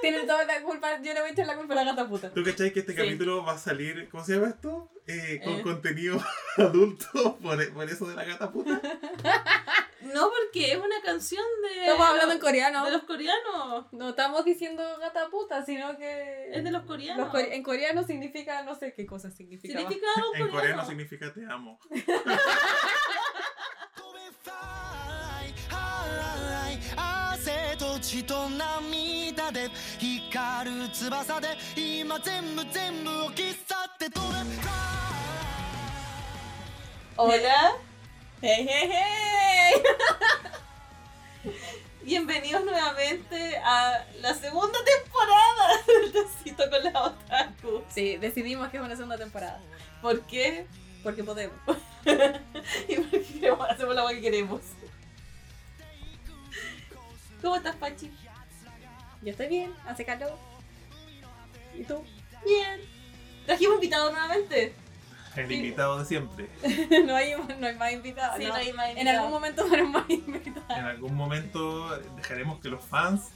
Tienen toda la culpa, yo le voy a echar la culpa a la gata puta. ¿Tú cachai que este Sí. capítulo va a salir, ¿cómo se llama esto? Eh, con Eh. contenido adulto, por, por eso de la gata puta. No, porque es una canción de. Estamos hablando en coreano. De los coreanos. No estamos diciendo gata puta, sino que. Es de los coreanos. Los core- en coreano significa, no sé qué cosa significa. Significa algo En coreano. coreano significa te amo. 血と涙で光る翼で今全部全部を消さってごめんなさ Hola. ¡Hey, hey, hey! Bienvenidos nuevamente a la segunda temporada del Tecito con la Otaku. Sí, decidimos que es una segunda temporada. ¿Por qué? Porque podemos. y porque queremos, hacemos la que queremos. ¿Cómo estás, Pachi? Yo estoy bien, hace calor. ¿Y tú? Bien. Trajimos invitado nuevamente. El invitado de siempre. no, hay, no hay más invitados. Sí, no. no hay más En invitado. algún momento habrán más invitados. En algún momento dejaremos que los fans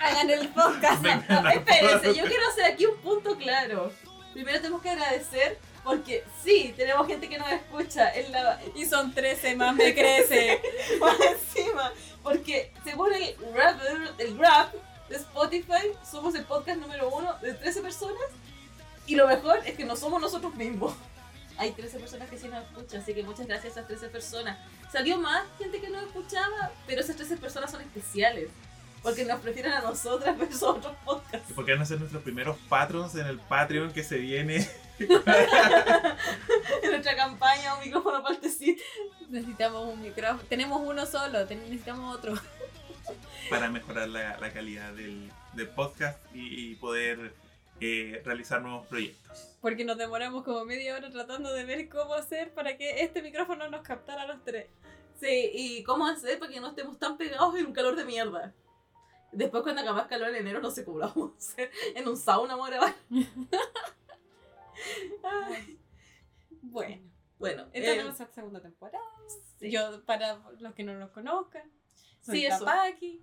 Hagan el podcast. vengan Espérense, yo quiero hacer aquí un punto claro. Primero tenemos que agradecer porque sí, tenemos gente que nos escucha en la, Y son 13 más, me crece. más encima. Porque según el rap, de Spotify, somos el podcast número uno de 13 personas. Y lo mejor es que no somos nosotros mismos. Hay 13 personas que sí nos escuchan, así que muchas gracias a esas 13 personas. Salió más gente que nos escuchaba, pero esas 13 personas son especiales. Porque nos prefieren a nosotras versus otros podcasts. porque van a ser nuestros primeros patrons en el Patreon que se viene. En nuestra campaña, un micrófono para el tecito. Necesitamos un micrófono. Tenemos uno solo, necesitamos otro. para mejorar la, la calidad del, del podcast y, y poder eh, realizar nuevos proyectos. Porque nos demoramos como media hora tratando de ver cómo hacer para que este micrófono nos captara a los tres. Sí, y cómo hacer para que no estemos tan pegados en un calor de mierda. Después, cuando haga más calor en enero, no sé cómo lo vamos a hacer. En un sauna vamos a grabar. Bueno, bueno, esta eh, es nuestra segunda temporada. sí. Yo, para los que no nos conozcan, soy Sí, eso. Tapaki.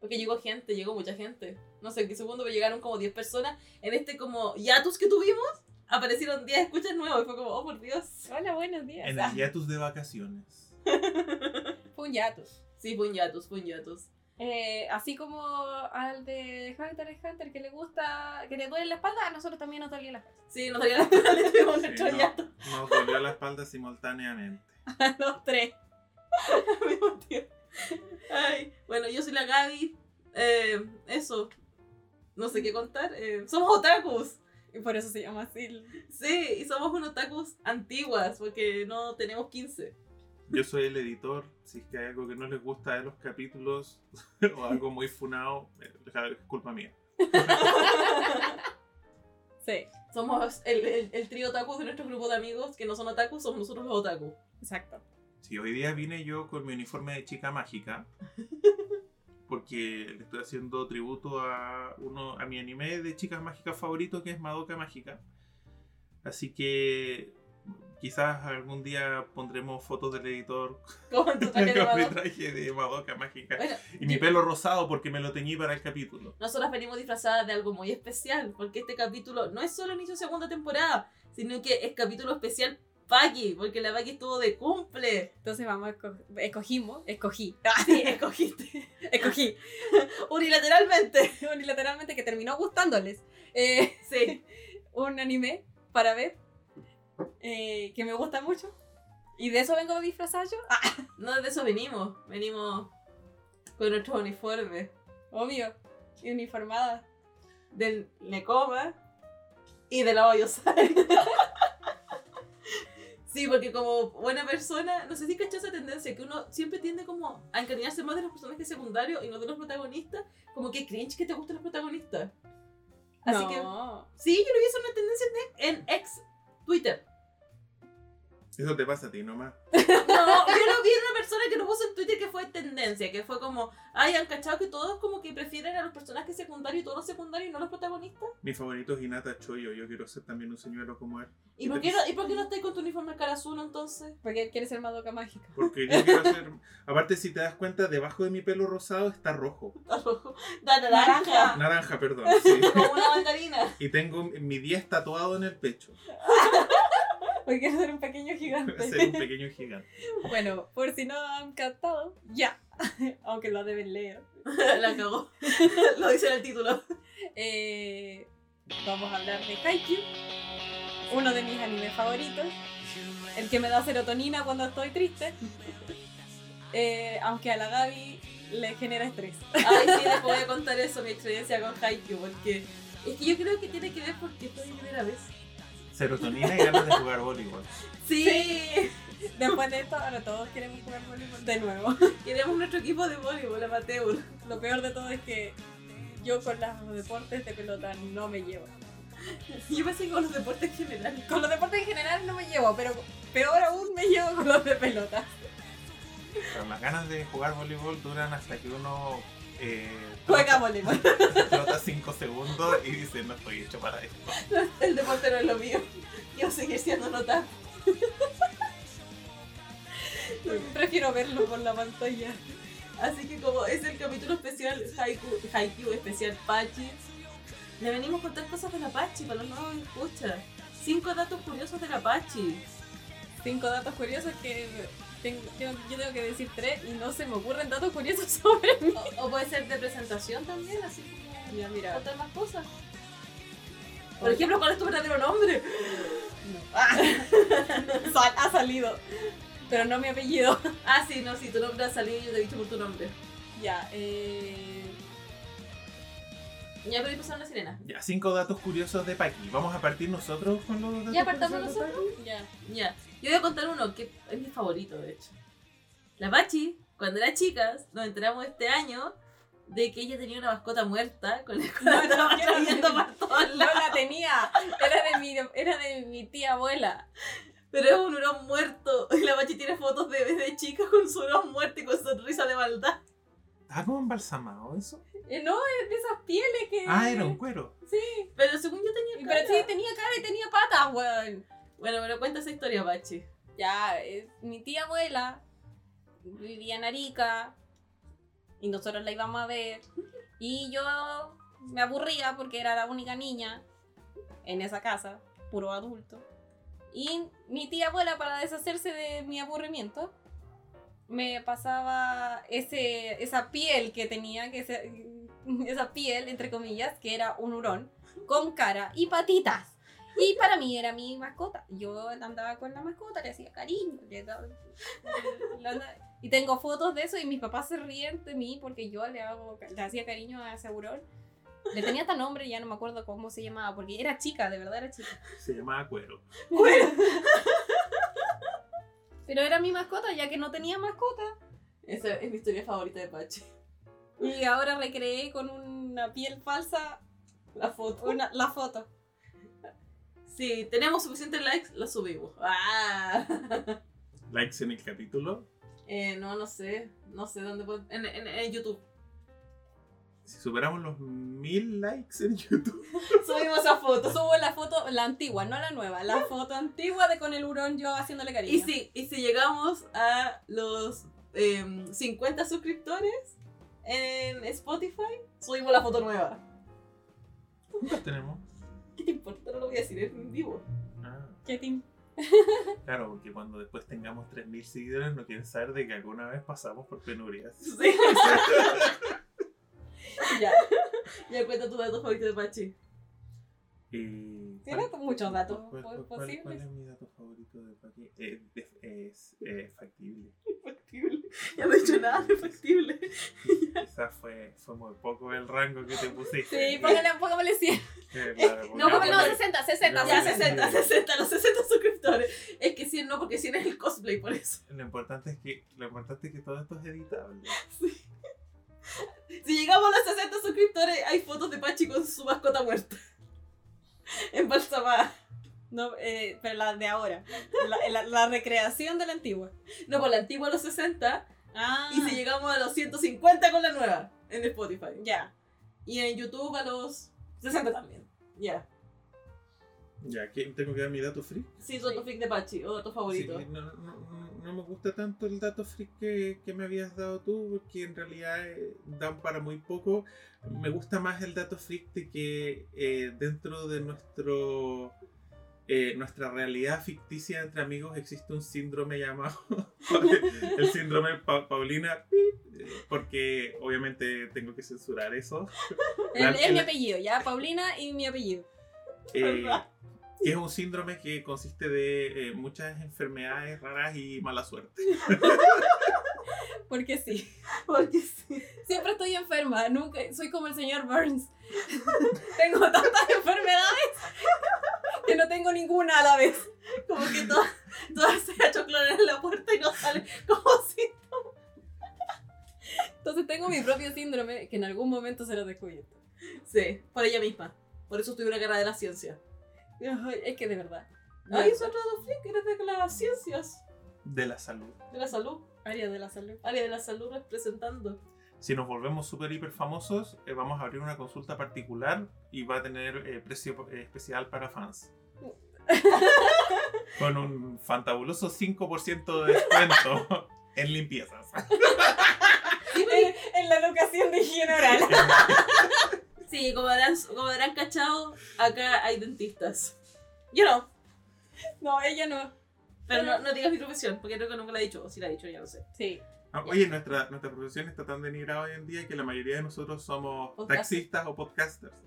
porque llegó gente, llegó mucha gente. No sé en qué segundo, llegaron como 10 personas. En este como hiatus que tuvimos, aparecieron 10 escuchas nuevos. Y fue como, oh por Dios. Hola, buenos días. En el hiatus de vacaciones. fue un hiatus. Sí, fue un hiatus, fue un hiatus. Eh, así como al de Hunter x Hunter que le gusta, que le duele la espalda, a nosotros también nos dolía la espalda. Sí, nos salía la le tuvimos Sí, no, nos dolió la espalda simultáneamente. A los tres. al mismo tiempo. Ay, bueno, yo soy la Gaby. Eh, eso. No sé qué contar. Eh, somos otakus. Y por eso se llama así. Sí, y somos un otakus antiguas, porque no tenemos 15. Yo soy el editor. Si es que hay algo que no les gusta de los capítulos o algo muy funado, eh, es culpa mía. Sí, Somos el, el, el trío otakus de nuestro grupo de amigos que no son otakus, somos nosotros los otakus. exacto. Sí, hoy día vine yo con mi uniforme de chica mágica. Porque le estoy haciendo tributo a uno a mi anime de chicas mágicas favorito que es Madoka Mágica. Así que quizás algún día pondremos fotos del editor Como en tu traje de con mi Madoka. traje de Madoka Mágica. Bueno, Y mi yo- pelo rosado porque me lo teñí para el capítulo. nosotras venimos disfrazadas de algo muy especial, porque este capítulo no es solo inicio de segunda temporada, sino que es capítulo especial Paki, porque la Paki estuvo de cumple. Entonces vamos esco- escogimos, escogí, Sí, escogiste. escogí Unilateralmente. unilateralmente que terminó gustándoles eh, Sí. un anime para ver eh, que me gusta mucho y de eso vengo disfrazada yo. Ah, No, de eso venimos. Venimos con nuestro uniforme obvio, y uniformada. del Nekoma y de la Bayosai. Sí, porque como buena persona, no sé si cachó esa tendencia, que uno siempre tiende como a encariñarse más de los personajes secundarios y no de los protagonistas, como que cringe que te gusten los protagonistas. Así que no. sí, yo lo vi, es una tendencia en, en ex Twitter. Eso te pasa a ti nomás. No, yo lo vi en una persona que lo puso en Twitter que fue tendencia, que fue como, ay, han cachado que todos como que prefieren a los personajes secundarios y todos los secundarios y no los protagonistas. Mi favorito es Hinata Choyo. Yo quiero ser también un señuelo como él. ¿Y por qué no, ¿y por qué no estáis con tu uniforme cara azul entonces? Porque quiere ser Madoka mágica. Porque yo quiero ser. Aparte, si te das cuenta, debajo de mi pelo rosado está rojo. Está rojo. Da naranja. Naranja. Naranja, perdón. sí. Como una mandarina. Y tengo mi 10 tatuado en el pecho. Porque quiere ser un pequeño gigante. Ser un pequeño gigante. Bueno, por si no han captado, ya. Aunque lo deben leer. La cagó. Lo dice en el título. Eh, vamos a hablar de Haikyuu, uno de mis animes favoritos, el que me da serotonina cuando estoy triste, Eh, aunque a la Gaby le genera estrés. Ay, sí, les voy a contar eso, mi experiencia con Haikyuu, porque es que yo creo que tiene que ver porque mi primera vez. Serotonina y ganas de jugar voleibol. Sí, Después de esto, ahora todos queremos jugar voleibol de nuevo. queremos nuestro equipo de voleibol amateur. Lo peor de todo es que yo con los deportes de pelota no me llevo. Yo pensé con los deportes en general. Con los deportes en general no me llevo, pero peor aún me llevo con los de pelota. Pero las ganas de jugar voleibol duran hasta que uno. Eh, Juega voleibol. Trota 5 segundos y dice: No estoy hecho para esto. El deporte no es lo mío. Yo seguir siendo nota. Prefiero verlo por la pantalla. Así que como es el capítulo especial Haiku, Haikyuu especial Pachi, le venimos a contar cosas de la Pachi para los nuevos escuchas. Cinco datos curiosos de la Pachi. Cinco datos curiosos que tengo- tengo- yo tengo que decir tres y no se me ocurren datos curiosos sobre mí. O, o puede ser de presentación también, así como Ya, mira. contar más cosas. Por ejemplo, ¿cuál es tu verdadero nombre? Ah, Sal- ha salido. Pero no mi apellido. ah, sí, no, sí, tu nombre ha salido y yo te he dicho por tu nombre. Ya, eh. Ya, pero ahí pasaron la sirena. Ya, 5 datos curiosos de Paki. Vamos a partir nosotros con los datos Ya partamos nosotros. Paki? Ya. Ya, yo voy a contar uno que es mi favorito, de hecho. La Pachi, cuando era chicas, nos enteramos este año de que ella tenía una mascota muerta con la cual No, no, estaba no la tenía. Era de mi, era de mi tía abuela. Pero es un hurón muerto. Y la Pachi tiene fotos de de chicas con su hurón muerto y con sonrisa de maldad. ¿Está como embalsamado eso? Eh, no, es de esas pieles que. Ah, era un cuero. Sí. Pero según yo tenía Pero cara. sí, tenía cara y tenía patas, weón. Bueno, pero cuenta esa historia, Pachi. Ya, mi tía abuela vivía en Arica y nosotros la íbamos a ver. Y yo me aburría porque era la única niña en esa casa, puro adulto. Y mi tía abuela, para deshacerse de mi aburrimiento, me pasaba ese, esa piel que tenía, que esa piel, entre comillas, que era un hurón, con cara y patitas. Y para mí era mi mascota. Yo andaba con la mascota, le hacía cariño. le daba- le y tengo fotos de eso y mis papás se ríen de mí porque yo le, hago, le hacía cariño a ese hurón. Le tenía hasta nombre, ya no me acuerdo cómo se llamaba, porque era chica, de verdad era chica. Se llamaba cuero. Pero era mi mascota, ya que no tenía mascota. Esa es mi historia favorita de Pachi. Y ahora recreé con una piel falsa La foto. una- la foto. Si tenemos suficientes likes, la subimos. Ah. Likes en el capítulo. Eh, no, no sé. No sé dónde puedo. En, en, en YouTube. Si superamos los mil likes en YouTube. Subimos esa foto. Subo la foto, la antigua, no la nueva, la foto antigua de con el hurón yo haciéndole cariño. Y si, y si llegamos a los em, 50 suscriptores en Spotify, subimos la foto nueva. ¿Cuántos tenemos? ¿Qué te importa? No lo voy a decir en vivo. Ah, ¿Qué team? claro, porque cuando después tengamos 3.000 seguidores no quieren saber de que alguna vez pasamos por penurias. Sí. ya. Ya cuenta tu dato favorito de Pachi. Y, Tiene muchos datos ¿cuál, cuál- cuál- posibles. cuál es mi dato favorito de? Eh, de- es eh, factible. Factible. Ya no he dicho nada de factible. Quizás fue, fue muy poco el rango que te pusiste. Sí, póngale, póngale 100. Eh, claro, No, porque- no, 60, 60. Ya, Sí, 60, sí. 60, los 60 suscriptores. Es que 100 no, porque 100 es el cosplay, por eso. Lo importante es que lo importante es que todo esto es editable. Si llegamos a los 60 suscriptores, hay fotos de Pachi con su mascota muerta. Embalsamada. No, eh, pero la de ahora. La, la- la recreación de la antigua. No, por la antigua a los 60 Ah. y si llegamos a los 150 con la nueva en Spotify. Ya. Y en YouTube a los 60 también. Ya. Ya. ¿tengo que dar mi dato free? Sí, su dato freak de Pachi o dato favorito. Sí, no, no- no- no me gusta tanto el dato freak que, que me habías dado tú, porque en realidad eh, dan para muy poco. Me gusta más el dato freak de que eh, dentro de nuestro eh, nuestra realidad ficticia entre amigos existe un síndrome llamado el síndrome Pa- Paulina, porque obviamente tengo que censurar eso. Es, mi apellido, ya. Paulina y mi apellido. eh, Que es un síndrome que consiste de eh, muchas enfermedades raras y mala suerte. Porque sí. Porque sí. Siempre estoy enferma. Nunca, soy como el señor Burns. tengo tantas enfermedades que no tengo ninguna a la vez. Como que todas, todas se ha hecho clonar en la puerta y no sale como si. Entonces tengo mi propio síndrome que en algún momento se lo descubierto. Sí, por ella misma. Por eso estuve en una carrera de la ciencia. Ay, Es que de verdad. Ay, es otro dato freak, eres de las ciencias. De la salud. De la salud. Área de la salud. Área de la salud representando. Si nos volvemos súper hiper famosos, eh, vamos a abrir una consulta particular y va a tener eh, precio eh, especial para fans. Con un fantabuloso 5% de descuento en limpiezas. En, en la educación de higiene oral. Sí, como habrán, como habrán cachado, acá hay dentistas. Yo no, No, ella no. pero no, no digas mi profesión, porque creo que nunca la he dicho, o si la he dicho, ya no sé. Sí. Ah, Oye, nuestra, nuestra profesión está tan denigrada hoy en día que la mayoría de nosotros somos taxistas o podcasters.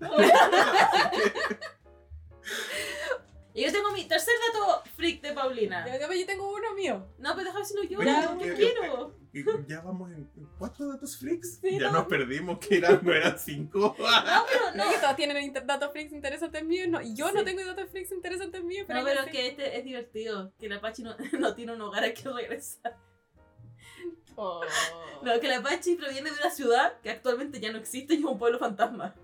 Y yo tengo mi tercer dato freak de Paulina. Yo tengo uno mío. No, pero déjame decirlo yo, Oye, ya, ¿qué- yo quiero. Ya vamos en en cuatro datos freaks. Sí, ya no. nos perdimos, que eran, no eran cinco. No, pero No, no. que todas tienen inter- datos freaks interesantes míos. No, y yo no tengo datos freaks interesantes míos. Pero No, pero es que este es divertido. Que la Pachi no, no tiene un hogar al que regresar. Oh. No, que la Pachi proviene de una ciudad que actualmente ya no existe y es un pueblo fantasma.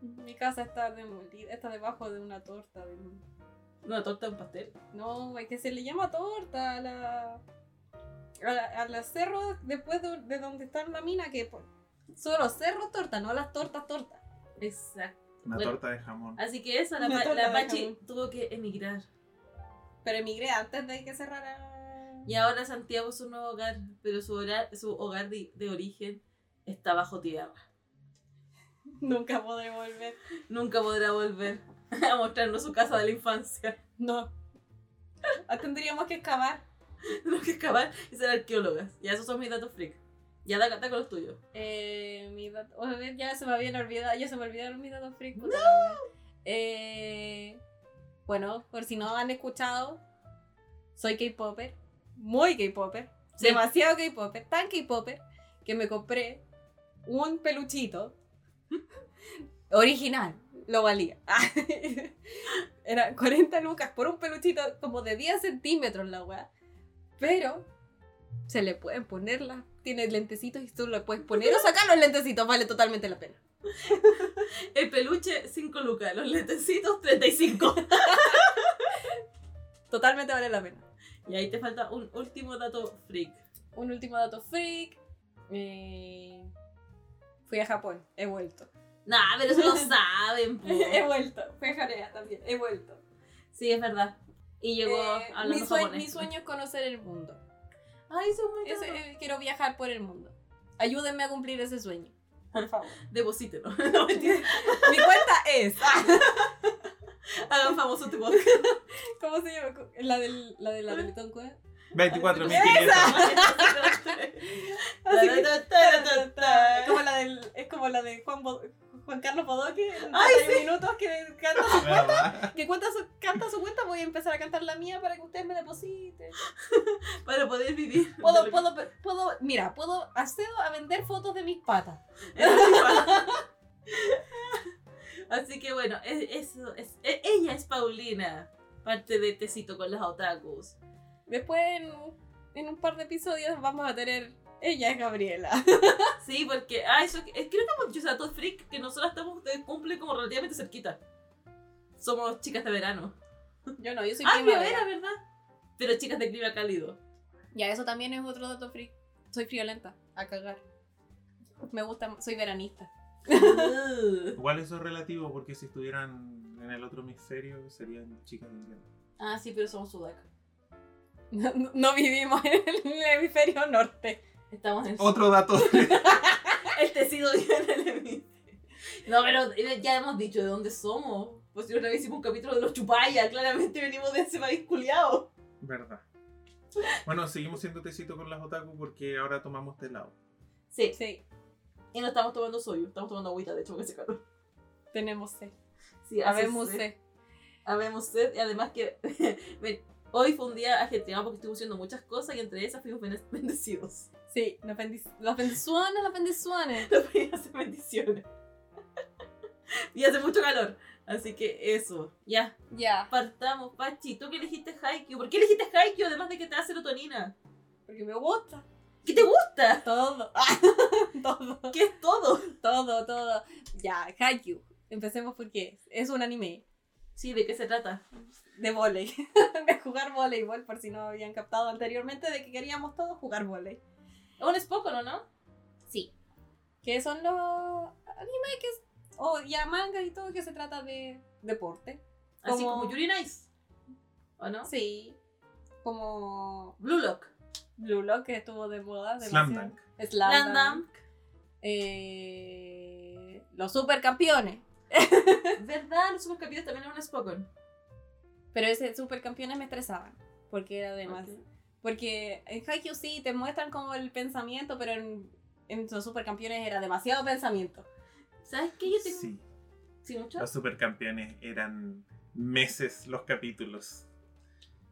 Mi casa está demolida, está debajo de una torta. de un- Una torta de un pastel. No, es que se le llama torta a la. A, los cerros después de, de donde está la mina, que po- son los cerros torta, no las tortas torta. Exacto. Una Bueno. torta de jamón. Así que eso, la, Pa- la Pachi tuvo que emigrar. Pero emigré antes de que cerrara. Y ahora Santiago es un nuevo hogar, pero su hogar, su hogar de, de origen está bajo tierra. Nunca podré volver. Nunca podrá volver a mostrarnos su casa de la infancia. No. Ah, Tendríamos que excavar. Tenemos que excavar y ser arqueólogas. Ya esos son mis datos freak. Ya da, da con los tuyos. Eh, mi dato, ya se me habían olvidado, ya se me olvidaron mis datos freak. wea. Eh, bueno, por si no han escuchado, soy K-Popper, muy K-Popper, Sí. demasiado K-Popper, tan K-Popper, que me compré un peluchito original, lo valía. Era 40 lucas por un peluchito como de 10 centímetros la weá, pero se le pueden poner las. Tiene lentecitos y tú le puedes poner o sacar los lentecitos, vale totalmente la pena. El peluche, 5 lucas. Los lentecitos, 35. Totalmente vale la pena. y ahí te falta un último dato freak. Un último dato freak. eh, Fui a Japón, he vuelto. Nah, pero eso lo saben, he vuelto. Fui a Corea también, he vuelto. Sí, es verdad. Y llegó Eh, hablando mi, sue- japonés. mi sueño es conocer el mundo. Ay, eso es muy raro. eh, quiero viajar por el mundo. Ayúdenme a cumplir ese sueño. Por favor. Deposítelo. No. Mi cuenta es. Hagan famoso tu podcast. ¿Cómo se llama? La, del, la de la Teletón Cueva. 24.500. Así que- Ta, ta, ta, ta. Es como la del, es como la de Juan, Bo- Juan Carlos Bodoque en Ay, 31 minutos que canta su, ¿Verdad? que cuenta su, canta su cuenta. Voy a empezar a cantar la mía para que ustedes me depositen. Para poder vivir. Puedo, puedo, puedo, mira, puedo accedo a vender fotos de mis patas. Así que bueno, es- eso es, e- ella es Paulina, parte de Tecito con los otakus. Después en, en un par de episodios vamos a tener ella es Gabriela. Sí, porque, ah, eso, es, creo que hemos dicho, o sea, todo freak, que nosotras estamos de cumple como relativamente cerquita. Somos chicas de verano. Yo no, yo soy Ah, primavera. primavera, ¿verdad? Pero chicas de clima cálido. Ya, eso también es otro dato free. Soy friolenta, a cagar. Me gusta, soy veranista. Igual eso es relativo porque si estuvieran en el otro hemisferio serían chicas de invierno. ah, sí, pero somos sudaca. No, no- no vivimos en el hemisferio norte. Estamos en Otro dato. El tecido vive en el hemisferio. No, pero ya hemos dicho de dónde somos. Pues si una vez hicimos un capítulo de los chupayas, claramente venimos de ese país culiado. Verdad. Bueno, seguimos siendo tecito con las otaku porque ahora tomamos té helado. Sí, Sí, y no estamos tomando soyu, estamos tomando agüita, de hecho, que hace calor. tenemos sed. Sí, Habemos sed. sed. Habemos sed y además que hoy fue un día ajetreado porque estuvimos haciendo muchas cosas y entre esas fuimos bendecidos. Sí, los, bendic los bendiciones, los bendiciones. Los a hacer bendiciones. y hace mucho calor. Así que eso, ya, Ya, partamos. Pachi, ¿tú qué elegiste Haikyuu? ¿Por qué elegiste Haikyuu además de que te da serotonina? porque me gusta. ¿Qué te gusta? Todo. todo. ¿Qué es todo? Todo, todo. Ya, Haikyuu. Empecemos porque es un anime Sí, ¿de qué se trata? de volei. de jugar voleibol, por si no habían captado anteriormente, de que queríamos todos jugar volei. Un Spokon, ¿o no? Sí. Que son los animes que... es- O ya mangas y todo que se trata de deporte. Así Como- Yuri Nice. ¿O no? Sí. Como Blue Lock. Blue Lock que estuvo de moda. Slam. Dunk. Slam Dunk. Eh, los supercampeones. ¿Verdad? Los supercampeones también es un Spokon. Pero ese supercampeones me estresaban. Porque era además. Porque en Haikyuu sí te muestran como el pensamiento, pero en, en los supercampeones era demasiado pensamiento. ¿Sabes qué? Yo tengo... Sí, ¿Sí mucho? los supercampeones eran meses los capítulos.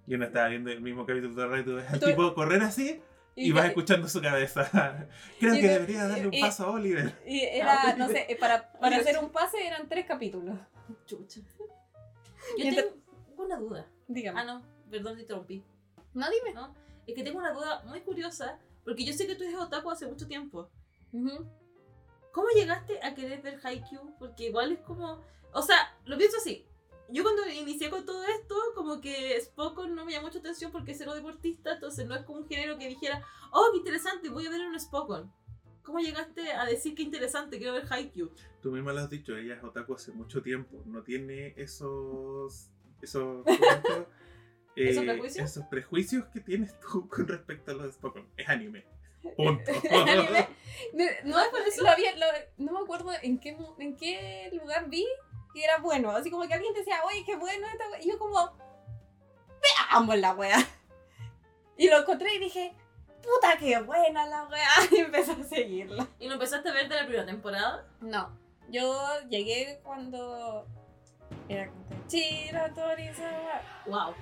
Y uno estaba viendo el mismo capítulo todo el rato ves al Tú- tipo correr así y, vas que- escuchando su cabeza. Creo Y que debería darle un y- paso a Oliver. y era, Ah, no sé, para, para hacer un pase eran tres capítulos. Chucha. Yo tengo una duda. Dígame. Ah, no. Perdón, te interrumpí. No, dime. ¿no? Es que tengo una duda muy curiosa. Porque yo sé que tú eres otaku hace mucho tiempo. Ujú. ¿Cómo llegaste a querer ver Haikyuu? Porque igual es como... O sea, lo pienso así. Yo cuando inicié con todo esto, como que Spokon no me llamó mucha atención porque es cero deportista, entonces no es como un género que dijera, oh, qué interesante, voy a ver un Spokon. ¿Cómo llegaste a decir qué interesante, quiero ver Haikyuu? Tú misma lo has dicho, ella es otaku hace mucho tiempo. No tiene esos. Esos. ¿cómo se llama? ¿Esos Eh, prejuicios? esos prejuicios que tienes tú con respecto a los Pokémon. Es anime. Punto. Anime. No, no, ¿No es por eso? lo había- lo- no me acuerdo en qué, en qué lugar vi que era bueno. Así como que alguien decía, oye, qué bueno esta wea". Y yo como, veamos la wea. Y lo encontré y dije, puta, qué buena la wea. Y empecé a seguirlo. ¿Y lo empezaste a ver de la primera temporada? No, yo llegué cuando era como Chira Torizawa. ¡Wow!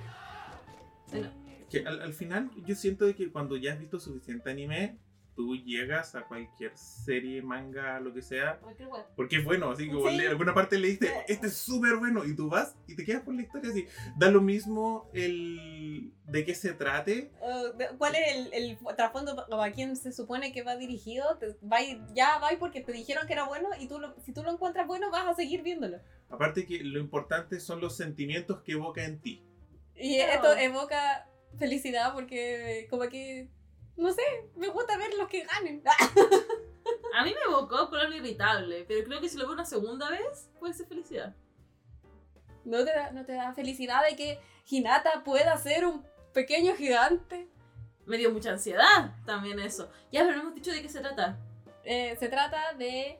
Bueno, Que al, al final yo siento de que cuando ya has visto suficiente anime, tú llegas a cualquier serie, manga, lo que sea, cualquier porque es bueno, así que Sí. de alguna parte leíste, este es súper bueno, y tú vas y te quedas por la historia así. Da lo mismo el de qué se trate, Uh, ¿Cuál es el, el trasfondo a quién se supone que va dirigido? Te- va ya va porque te dijeron que era bueno y tú lo- si tú lo encuentras bueno vas a seguir viéndolo. aparte que lo importante son los sentimientos que evoca en ti. Y esto evoca felicidad porque como que, no sé, me gusta ver los que ganen. A mí me evocó color irritable, pero creo que si lo veo una segunda vez, puede ser felicidad. ¿No te, da, ¿No te da felicidad de que Hinata pueda ser un pequeño gigante? Me dio mucha ansiedad también eso. Ya, pero no hemos dicho de qué se trata. Eh, se trata de...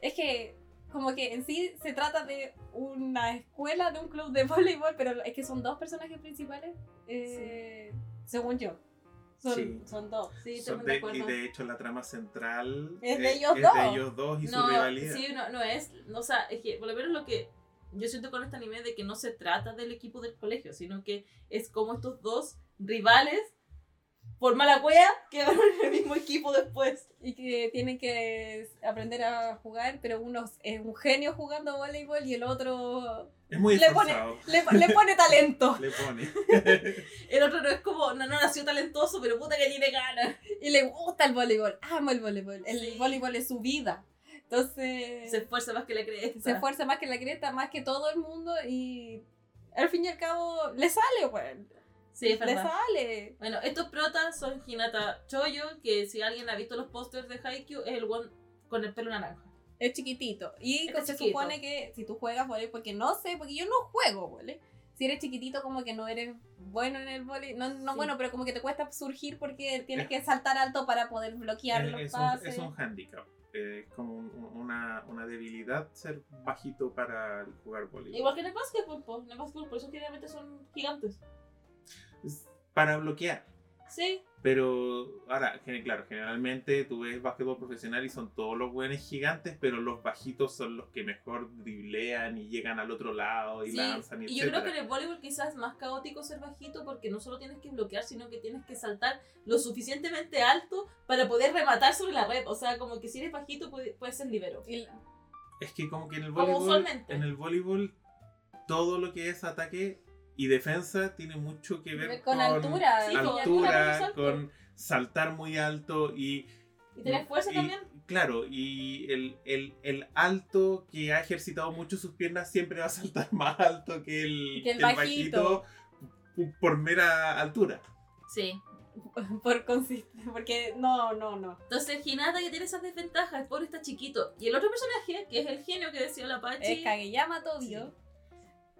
Es que como que en sí se trata de una escuela, de un club de voleibol, pero es que son dos personajes principales, eh, según yo. Son, Sí. son dos. Sí, Son de y de hecho la trama central Es de ellos es dos. de ellos dos y su No, rivalidad. sí, no, no es. no, o sea, es que por lo menos lo que yo siento con este anime de que no se trata del equipo del colegio, sino que es como estos dos rivales, por mala wea, quedaron en el mismo equipo después. Y que tienen que aprender a jugar, pero uno es un genio jugando voleibol y el otro Es muy Le pone- le, le pone talento. Le pone. El otro no es como, no, no nació talentoso, pero puta que tiene ganas. Y le gusta el voleibol, ama el voleibol. El Sí. voleibol es su vida. Entonces Se esfuerza más que la cresta. se esfuerza más que la creta, más que todo el mundo y al fin y al cabo, le sale, weón. Sí, es Le verdad. sale. Bueno, estos protas son Hinata Choyo, que si alguien ha visto los pósters de Haikyuu, es el one con el pelo naranja. Es chiquitito. Y Es se chiquito. supone que si tú juegas volei, porque no sé, porque yo no juego volei. Si eres chiquitito, como que no eres bueno en el volei. No, no Sí. bueno, pero como que te cuesta surgir porque tienes que saltar alto para poder bloquear los Es, es un, pases. es un handicap. eh, Es como un- una, una debilidad ser bajito para jugar voleibol. Igual que en el básquetbol, po. en el básquetbol, por eso generalmente son gigantes. Es para bloquear. Sí, Pero ahora, claro, generalmente tú ves básquetbol profesional y son todos los buenos gigantes, pero los bajitos son los que mejor driblean y llegan al otro lado y sí. lanzan y, Y yo creo que en el voleibol quizás es más caótico ser bajito porque no solo tienes que bloquear, sino que tienes que saltar lo suficientemente alto para poder rematar sobre la red. O sea, como que si eres bajito puede- puedes ser libero. Y- Es que como que en el Como voleibol, usualmente. en el voleibol todo lo que es ataque y defensa tiene mucho que ver Con altura, Sí, con altura, altura, con saltar muy alto y Y tener fuerza y- también. Claro, y el, el- el alto que ha ejercitado mucho sus piernas siempre va a saltar más alto que el, Que el que el bajito. por mera altura. Sí. por consist- porque no, no, no. Entonces, Hinata ya tiene esas desventajas, el pobre está chiquito. Y el otro personaje, que es el genio que decía la Es Pachi, Kageyama Tobio,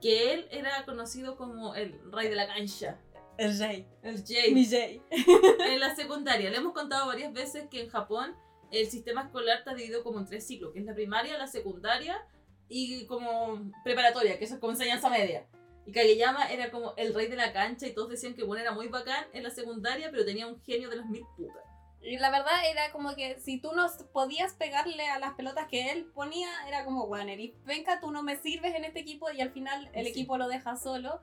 que él era conocido como el rey de la cancha, el rey. el Jay. Mi Jay. en la secundaria. Le hemos contado varias veces que en Japón el sistema escolar está dividido como en tres ciclos, que es la primaria, la secundaria y como preparatoria, que eso es como enseñanza media. Y Kageyama era como el rey de la cancha y todos decían que bueno era muy bacán en la secundaria, pero tenía un genio de las mil putas. Y la verdad era como que si tú no podías pegarle a las pelotas que él ponía, era como, bueno, Eri, venga, tú no me sirves en este equipo y al final el Sí. equipo lo deja solo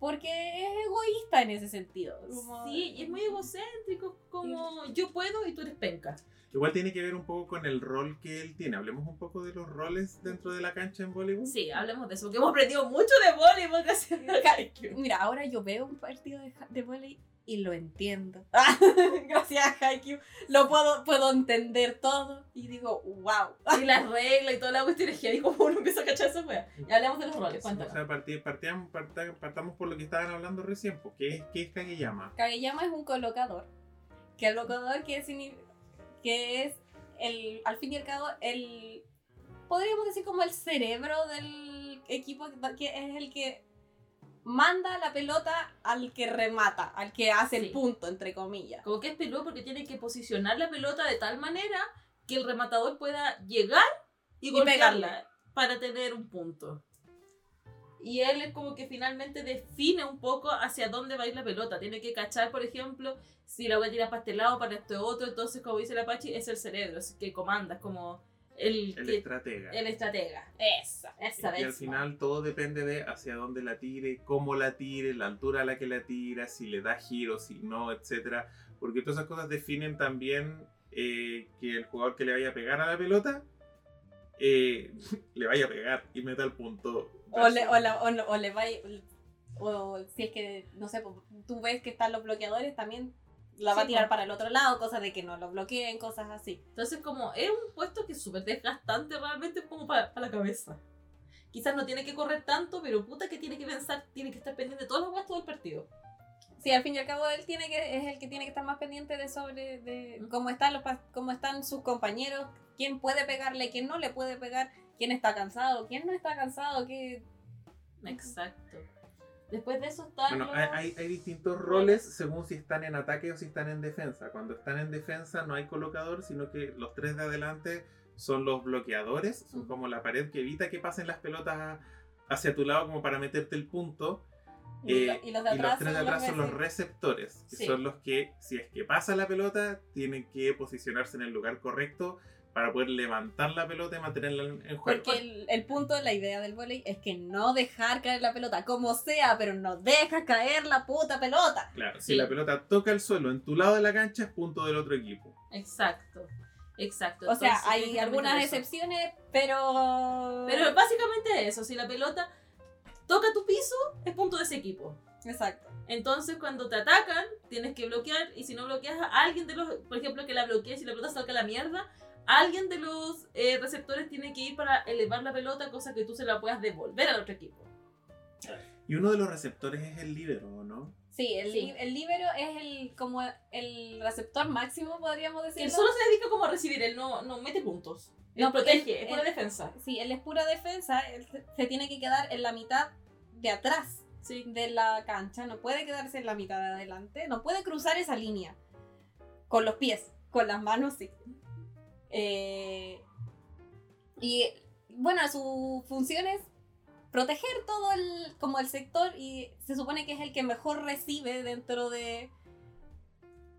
porque es egoísta en ese sentido. Como- Sí, y es muy egocéntrico, como yo puedo y tú eres penca. Igual tiene que ver un poco con el rol que él tiene. Hablemos un poco de los roles dentro de la cancha en voleibol. Sí, hablemos de eso, porque hemos aprendido mucho de voleibol. Mira, ahora yo veo un partido de, de volei y lo entiendo. Gracias a Haikyuu lo puedo, puedo entender todo y digo, wow. Y las reglas y toda la cuestión es que ahí como uno empieza a cachar esa wea. Ya hablemos de los roles, O cuéntanos. sea, partíamos- parta- partamos por lo que estaban hablando recién, pues, ¿qué es, qué es Kageyama? Kageyama es un colocador. Que el colocador que, signi- que es el, al fin y al cabo, el podríamos decir como el cerebro del equipo, que es el que manda la pelota al que remata, al que hace Sí. el punto, entre comillas. Como que es peludo porque tiene que posicionar la pelota de tal manera que el rematador pueda llegar y, Y golpearla pegarle. para tener un punto. Y él es como que finalmente define un poco hacia dónde va a ir la pelota. Tiene que cachar, por ejemplo, si la voy a tirar para este lado, para este otro. Entonces, como dice la Pachi, es el cerebro, es que comanda, es como el, El que- estratega. el estratega. Esa, esa y al final todo depende de hacia dónde la tire, cómo la tire, la altura a la que la tira, si le da giro, si no, etcétera. Porque todas esas cosas definen también eh, que el jugador que le vaya a pegar a la pelota eh, le vaya a pegar y meta el punto. O le, o, la- o, o le va o si es que, no sé, tú ves que están los bloqueadores, también la va a Sí, tirar po. para el otro lado, cosas de que no lo bloqueen, cosas así. Entonces, como es un puesto que es súper desgastante realmente como para, para la cabeza. Quizás no tiene que correr tanto, pero puta que tiene que pensar, tiene que estar pendiente de todos los gastos del partido. Sí, al fin y al cabo él tiene que, es el que tiene que estar más pendiente de sobre de cómo están los cómo están sus compañeros, quién puede pegarle, quién no le puede pegar, quién está cansado, quién no está cansado, qué Exacto. Después de eso están Bueno, los- hay, hay- distintos roles según si están en ataque o si están en defensa. Cuando están en defensa no hay colocador, sino que los tres de adelante son los bloqueadores, son Ujú. como la pared que evita que pasen las pelotas hacia tu lado como para meterte el punto. y, Eh, y los de atrás, tres de son atrás son los receptores, que Sí. son los que, si es que pasa la pelota, tienen que posicionarse en el lugar correcto para poder levantar la pelota y mantenerla en, juego. Porque el, el punto de la idea del volei es que no dejar caer la pelota, como sea, pero no dejas caer la puta pelota. Claro, Sí. si la pelota toca el suelo en tu lado de la cancha, es punto del otro equipo. Exacto. Exacto. O sea, hay algunas excepciones, pero... Pero básicamente eso, si la pelota toca tu piso, es punto de ese equipo. Exacto. Entonces, cuando te atacan, tienes que bloquear. Y si no bloqueas a alguien de los, por ejemplo, que la bloquees y la pelota salga a la mierda, alguien de los eh, receptores tiene que ir para elevar la pelota, cosa que tú se la puedas devolver al otro equipo. Y uno de los receptores es el líbero, ¿o ¿no? Sí, el, Sí. el líbero es el como el receptor máximo, podríamos Que decirlo. él solo se dedica como a recibir, él no, no mete puntos. Él No, protege, él- es pura él- defensa. Sí, él es pura defensa, él se- se tiene que quedar en la mitad de atrás Sí. de la cancha, no puede quedarse en la mitad de adelante, no puede cruzar esa línea con los pies, con las manos sí. Eh, y bueno, su función es proteger todo el, como el sector y se supone que es el que mejor recibe dentro de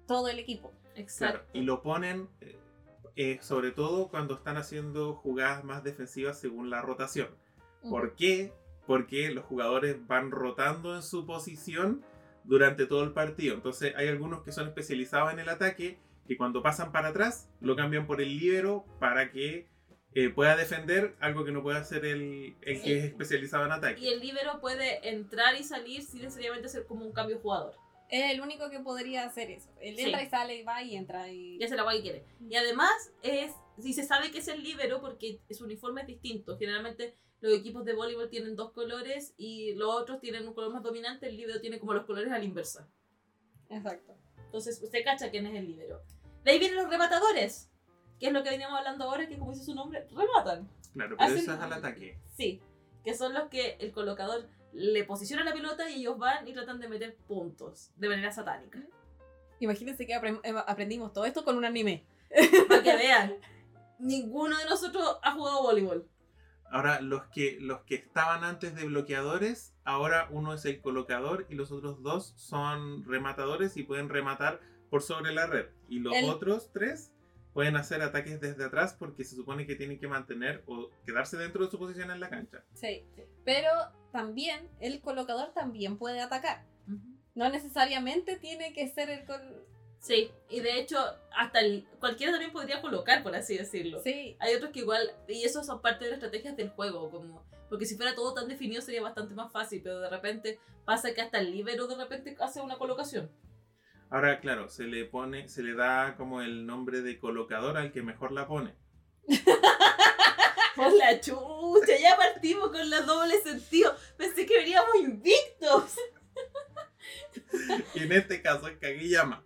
todo el equipo. Exacto. Claro, y lo ponen eh, eh, sobre todo cuando están haciendo jugadas más defensivas según la rotación. ¿Por qué? Porque los jugadores van rotando en su posición durante todo el partido. Entonces hay algunos que son especializados en el ataque que cuando pasan para atrás lo cambian por el líbero para que eh, pueda defender algo que no puede hacer el, el Sí. que es especializado en Y ataque. el líbero puede entrar y salir sin necesariamente ser como un cambio jugador. Es el único que podría hacer eso. Él Sí. entra y sale y va y entra y... Ya se la va que quiere. Y además es, si se sabe que es el líbero porque su uniforme es distinto. Generalmente los equipos de voleibol tienen dos colores y los otros tienen un color más dominante. El líbero tiene como los colores a la inversa. Exacto. Entonces usted cacha quién es el líbero. De ahí vienen los rematadores. Que es lo que veníamos hablando ahora, que como dice su nombre, rematan. Claro, pero hacen- eso es al ataque. Sí, que son los que el colocador le posiciona la pelota y ellos van y tratan de meter puntos de manera satánica. Imagínense que eh, aprendimos todo esto con un anime. Para que vean, ninguno de nosotros ha jugado voleibol. Ahora, los que, los que estaban antes de bloqueadores, ahora uno es el colocador y los otros dos son rematadores y pueden rematar por sobre la red. Y los El- otros tres pueden hacer ataques desde atrás porque se supone que tienen que mantener o quedarse dentro de su posición en la cancha. Sí. Pero también el colocador también puede atacar. No necesariamente tiene que ser el col... Sí, y de hecho, hasta el, cualquiera también podría colocar, por así decirlo. Sí. Hay otros que igual, y eso son parte de las estrategias del juego, como porque si fuera todo tan definido sería bastante más fácil, pero de repente pasa que hasta el libero de repente hace una colocación. Ahora, claro, se le pone, se le da como el nombre de colocador al que mejor la pone. Por la chucha, ya partimos con la doble sentido. Pensé que veníamos invictos. Y en este caso es Kageyama.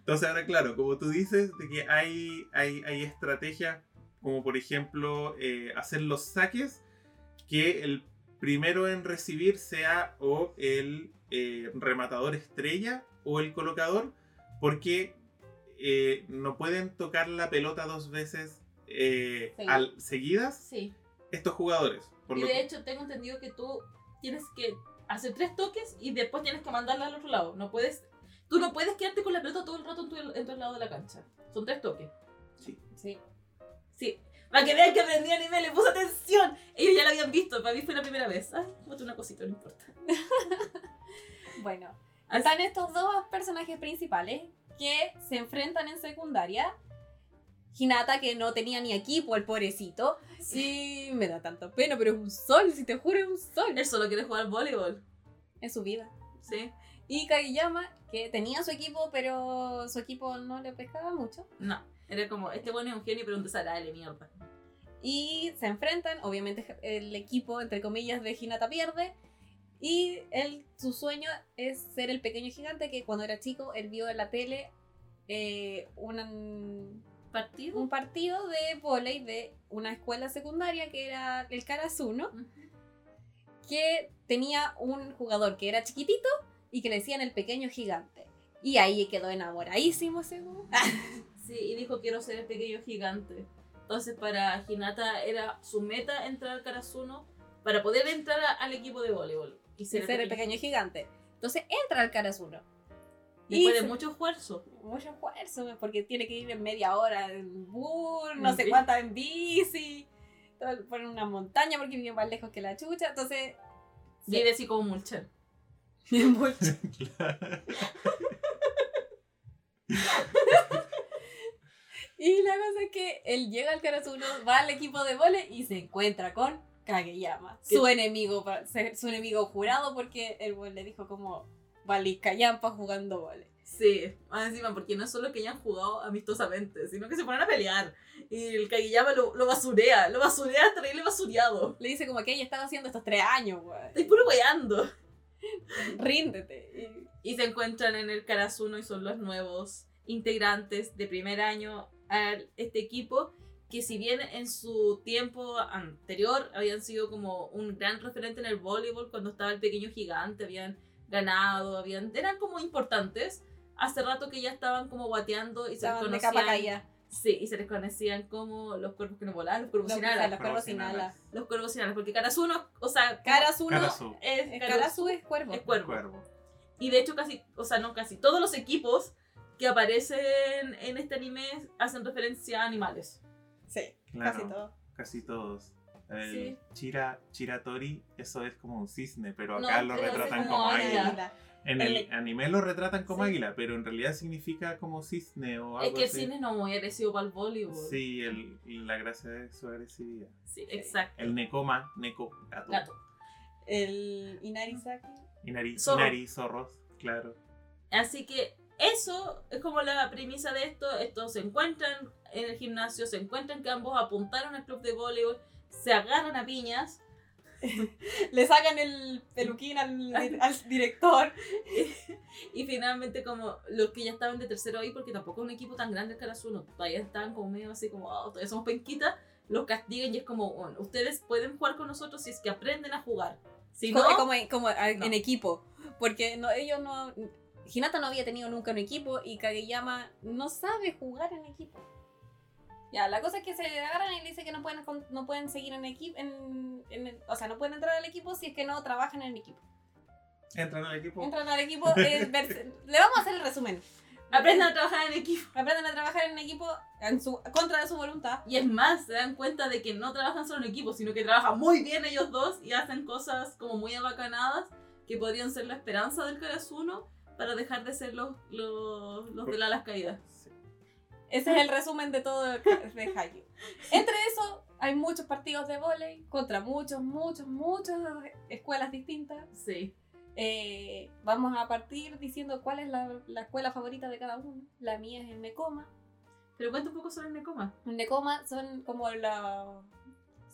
Entonces ahora claro, como tú dices, de que hay, hay, hay estrategias como por ejemplo eh, hacer los saques, que el primero en recibir sea o el eh, rematador estrella o el colocador, porque eh, no pueden tocar la pelota dos veces eh, al- seguidas Sí. estos jugadores. Por Y lo de que- hecho tengo entendido que tú tienes que hacer tres toques y después tienes que mandarla al otro lado. No puedes, tú no puedes quedarte con la pelota todo el rato en tu, en tu lado de la cancha. Son tres toques. sí. Sí. Sí. Para que vean que aprendí anime, le puse atención. Ellos ya lo habían visto, para mí fue la primera vez. Ay, boté una cosita, no importa. Bueno. Así- Están estos dos personajes principales que se enfrentan en secundaria. Hinata, que no tenía ni equipo, el pobrecito. Sí, me da tanto pena, pero es un sol, si te juro, es un sol. Él solo quiere jugar voleibol. Es su vida. Sí. Y Kageyama, que tenía su equipo, pero su equipo no le pescaba mucho. No. Era como, este bueno es un genio, pero un desagradable, mierda. Y se enfrentan, obviamente el equipo, entre comillas, de Hinata pierde. Y él, su sueño es ser el pequeño gigante que cuando era chico, él vio en la tele eh, un, ¿Partido? un partido de volei de una escuela secundaria que era el Karasuno, Ujú. que tenía un jugador que era chiquitito y que le decían el pequeño gigante. Y ahí quedó enamoradísimo, según. Sí, y dijo quiero ser el pequeño gigante. Entonces para Hinata era su meta entrar al Karasuno para poder entrar a- al equipo de voleibol. Y Y ser, ser el pequeño gigante. Entonces entra al Karasuno. Después y de mucho esfuerzo. mucho esfuerzo, porque tiene que ir en media hora en bus, no sé bici. cuántas en bici, todo por una montaña porque vive más lejos que la chucha, entonces... Sí. Vive así como Mulcher. mucho. Y la cosa es que él llega al Karasuno, va al equipo de vole y se encuentra con Kageyama, ¿Qué? su enemigo, su enemigo jurado porque el buen le dijo como Valisca Yampa jugando vole. Sí, más encima, porque no es solo que hayan jugado amistosamente, sino que se ponen a pelear. Y el Kageyama lo, lo basurea, lo basurea terrible basureado. Le dice como que ella estaba haciendo estos tres años, güey. Estáis puro weando. Ríndete. Y se encuentran en el Karasuno y son los nuevos integrantes de primer año a este equipo que si bien en su tiempo anterior habían sido como un gran referente en el voleibol cuando estaba el pequeño gigante, habían ganado, habían, eran como importantes, hace rato que ya estaban como guateando y se de capa conocían. Sí, y se les conocían como los cuerpos que no volaban, los cuervos sin alas, los cuervos sin alas. los cuervos sin alas, porque Karasuno, o sea, Caras uno. Karasu. es, Karasu es cuervo. es cuervo. Cuervo. Y de hecho casi, o sea, no casi, todos los equipos que aparecen en este anime hacen referencia a animales. Sí, Claro. casi todo. Casi todos. El Sí. Chira, Chiratori, eso es como un cisne, pero No, acá lo retratan como como, águila. águila. En el, El- anime lo retratan como Sí. águila, pero en realidad significa como cisne o algo Es que el así. cine no es muy agresivo para el voleibol. Sí, el, la gracia de su agresividad. Sí, exacto. El Nekoma, Neko, gato. Gato. El Inarizaki. Inari, Zorro. Inari, zorros, claro. Así que eso es como la premisa de esto. Estos se encuentran en el gimnasio, se encuentran que ambos apuntaron al club de voleibol, se agarran a piñas Le sacan el peluquín al, al director. y finalmente como los que ya estaban de tercero ahí, porque tampoco es un equipo tan grande el Karasuno, todavía estaban como medio así como, "Oh, todavía somos penquitas, los castigan y es como, bueno, ustedes pueden jugar con nosotros si es que aprenden a jugar. Si no, como, como, como a- no. en equipo. Porque no, ellos no. Hinata no había tenido nunca un equipo y Kageyama no sabe jugar en equipo. Ya, la cosa es que se agarran y le dice que no pueden, con- no pueden seguir en equipo. En, en o sea, no pueden entrar al equipo si es que no trabajan en el equipo. Entran al equipo. Entran al equipo. eh, le vamos a hacer el resumen. aprendan a trabajar en equipo. Aprenden a trabajar en equipo en su, contra de su voluntad. Y es más, se dan cuenta de que no trabajan solo en equipo, sino que trabajan muy bien ellos dos y hacen cosas como muy abacanadas que podrían ser la esperanza del Karasuno para dejar de ser los, los, los de la las caídas. Ese es el resumen de todo de Haikyuu. Entre eso, hay muchos partidos de vóley contra muchos, muchos, muchas escuelas distintas. Sí. Eh, vamos a partir diciendo cuál es la, la escuela favorita de cada uno. La mía es el Nekoma. Pero cuenta un poco sobre el Nekoma. El Nekoma son como la,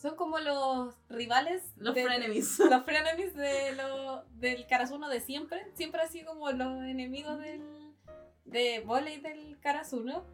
son como los rivales, Los de- frenemies. los frenemies de lo, del Karasuno de siempre. Siempre sido como los enemigos del de volei del Karasuno,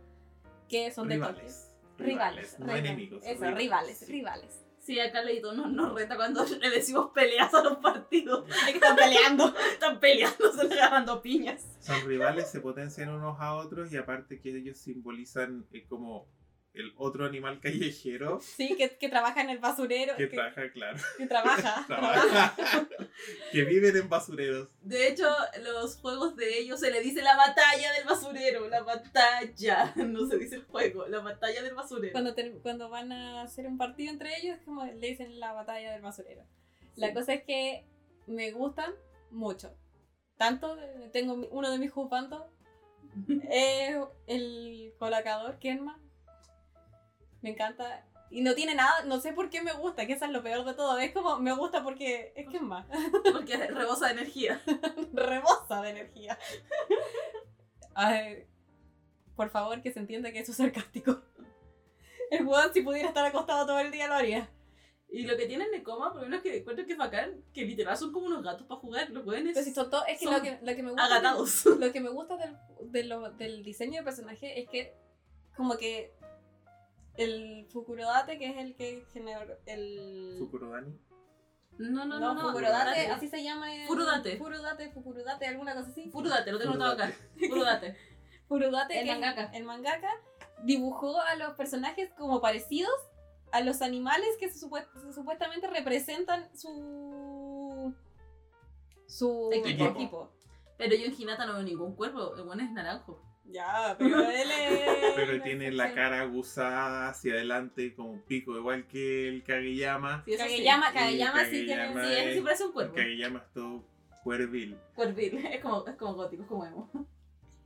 que son de Tokio. Rivales. Rivales, no rivales. enemigos. Eso, rivales, Sí. rivales. Sí, acá Leito nos, nos reta cuando le decimos peleas a los partidos. que están peleando. Están peleando, se agarrando piñas. Son rivales, se potencian unos a otros y aparte que ellos simbolizan eh, como el otro animal callejero Sí, que, que trabaja en el basurero. que que, trabaja, claro. que trabaja. Trabaja. que viven en basureros. De hecho, los juegos de ellos se le dice la batalla del basurero. La batalla. No se dice el juego, la batalla del basurero. Cuando, cuando van a hacer un partido entre ellos, es como le dicen la batalla del basurero. La cosa es que me gustan mucho. Tanto, tengo uno de mis jupantos, es el colocador Kenma. Me encanta. Y no tiene nada, no sé por qué me gusta, que eso es lo peor de todo. Es como, me gusta porque es Kenma. Porque rebosa de energía. Rebosa de energía. Ay, por favor, que se entienda que eso es sarcástico. El weón, si pudiera estar acostado todo el día, lo haría. Y lo que tienen de coma, por lo menos que encuentro que es bacán, que literal son como unos gatos para jugar. Los jóvenes Pero si son todos- es que Son lo que, lo que me gusta. agatados. del- lo que me gusta del, de lo- del diseño de personaje es que, como que. El Fukurodate, que es el que generó. El. Fukurodani. No, no, no, no. Fukurodate, Furudate. así se llama. en- Furudate. Furudate, Fukurodate, alguna cosa así. Furudate, lo tengo anotado acá. Furudate. Furudate, El que mangaka. el mangaka dibujó a los personajes como parecidos a los animales que se supuest- se supuestamente representan su su Equipo. equipo. Pero yo en Hinata no veo ningún cuerpo. El bueno es naranjo. Ya, pero él es Pero tiene la cara aguzada hacia adelante como un pico, igual que el Kageyama. Sí, sí. Kageyama, Sí, Kageyama sí tiene. Sí, ese sí parece un El cuerpo. Kageyama es todo cuervil. Cuervil. Es como, es como gótico, es como emo.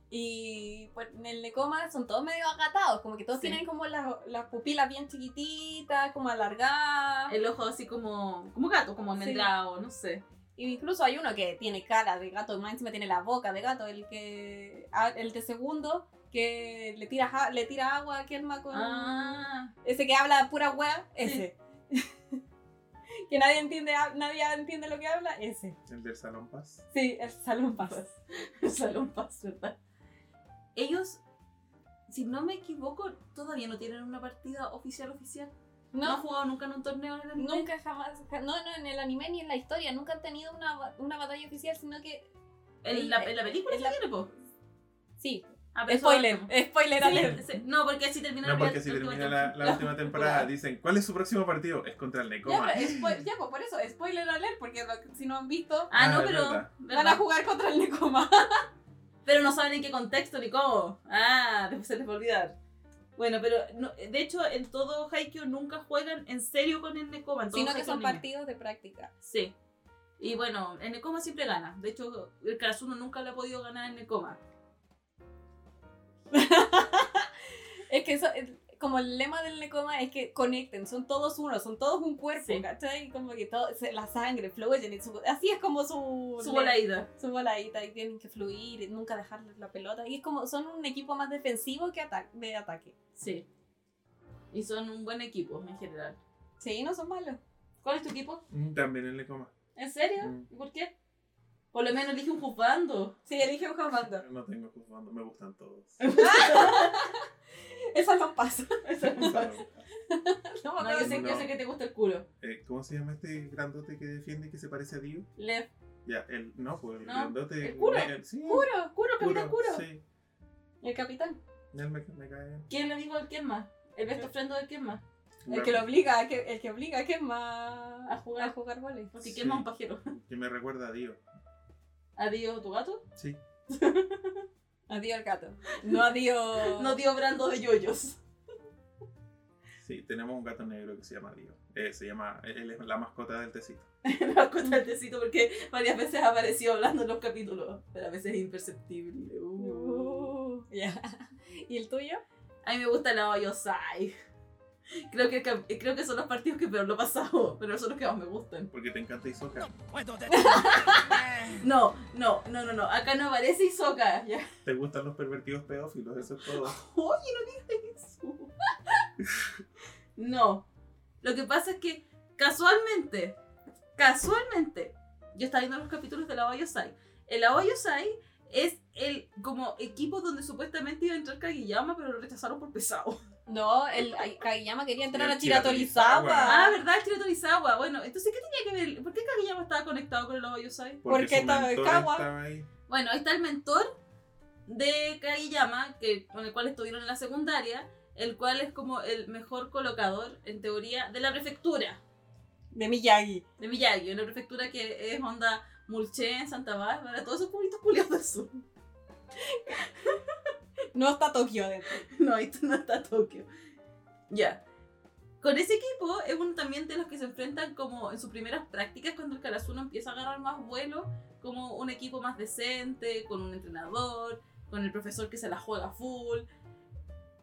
y pues, en el Nekoma son todos medio agatados, como que todos Sí. tienen como las, las pupilas bien chiquititas, como alargadas. El ojo así como, como gato, como almendrado, no sé. Incluso hay uno que tiene cara de gato, más encima tiene la boca de gato, el que el de segundo que le tira le tira agua a Kenma con Ah, ese que habla pura wea, ese. que nadie entiende, nadie entiende lo que habla, ese. El del Salón Paz. Sí, el Salón Paz. El Salón Paz, ¿verdad? Ellos, si no me equivoco, todavía no tienen una partida oficial oficial. No, han No, jugado nunca en un torneo en el anime. nunca jamás. ja- No, no, en el anime ni en la historia. Nunca han tenido una, una batalla oficial, sino que. En la, en la película En sí la- tiene, po. Sí, Ah, eso spoiler, spoiler Sí, alert. sí, No, porque así termina No, la porque si termina la, la última temporada, dicen, ¿cuál es su próximo partido? Es contra el Ya, Necoma. pero ya, pues por eso, spoiler alert, porque lo- si no han visto, Ah, no, Ah, pero. verdad. van a jugar contra el Necoma. Pero no saben en qué contexto ni cómo. Ah, después se les va a olvidar. Bueno, pero no- de hecho en todo Haikyuu nunca juegan en serio con el Nekoma. Sino que son partidos de práctica. Sí. Y bueno, el Nekoma siempre gana. De hecho, el Karasuno nunca le ha podido ganar en Nekoma. Es que eso, es- como el lema del Necoma es que conecten, son todos uno, son todos un cuerpo, Sí. ¿cachai? Como que todo, la sangre fluye, así es como su... Su volaída. Su voladita y tienen que fluir y nunca dejar la pelota. Y es como, son un equipo más defensivo que ata- de ataque. Sí. Y son un buen equipo en general. Sí, no son malos. ¿Cuál es tu equipo? Mm, También el Necoma. ¿En serio? Mm. ¿Y por qué? Por lo menos elige un juzgando. Sí, elige un comando. No tengo juzgando, me gustan todos. Eso no pasa. No, No, me yo sé, yo sé que te gusta el culo. Eh, ¿Cómo se llama este grandote que defiende que se parece a Dio? Lev. Ya, el, no, pues el No, grandote. el Kuro. eh, sí, Curo, Curo, capitán Kuro, Curo. Sí, el capitán. él me, me cae. ¿Quién es el amigo del quién más? El best friend del quién más. El que lo obliga, a que, el que obliga a más A jugar. a jugar volei. Porque Sí. quién más un pajero. Que me recuerda a Dio. Adiós, tu gato. Sí. Adiós al gato. No adiós. No dio brando de yoyos. Sí, tenemos un gato negro que se llama Dio. Eh, se llama, él es la mascota del tecito. Me cuenta el tecito porque varias veces apareció hablando en los capítulos, pero a veces es imperceptible. Uh. Uh. ¿Y el tuyo? A mí me gusta la Oyosai. Creo que, creo que son los partidos que peor lo he pasado, pero son los que más me gustan. Porque te encanta Isoka. No, no, no, no, no. Acá no aparece Isoka. Ya. Te gustan los pervertidos pedófilos, eso es todo. Oye, no digas eso. No. Lo que pasa es que casualmente, casualmente, yo estaba viendo los capítulos de la Oyosai. El Oyosai es el como equipo donde supuestamente iba a entrar Kageyama, pero lo rechazaron por pesado. No, el Kageyama quería entrar a Chiratorizawa. Ah, ¿verdad? Torizawa. Bueno, entonces, ¿qué tenía que ver? ¿Por qué Kageyama estaba conectado con el Oyosai? Porque su estaba mentor Kawa. ahí. Bueno, ahí está el mentor de Kageyama, que, con el cual estuvieron en la secundaria, el cual es como el mejor colocador, en teoría, de la prefectura De Miyagi. de Miyagi, una prefectura que es onda Mulchen, Santa Bárbara, todos esos pueblitos culiados del sur. No está Tokio dentro. No, ahí no está Tokio. Ya. Con ese equipo es uno también de los que se enfrentan como en sus primeras prácticas cuando el Karasuno empieza a agarrar más vuelo, como un equipo más decente, con un entrenador, con el profesor que se la juega full.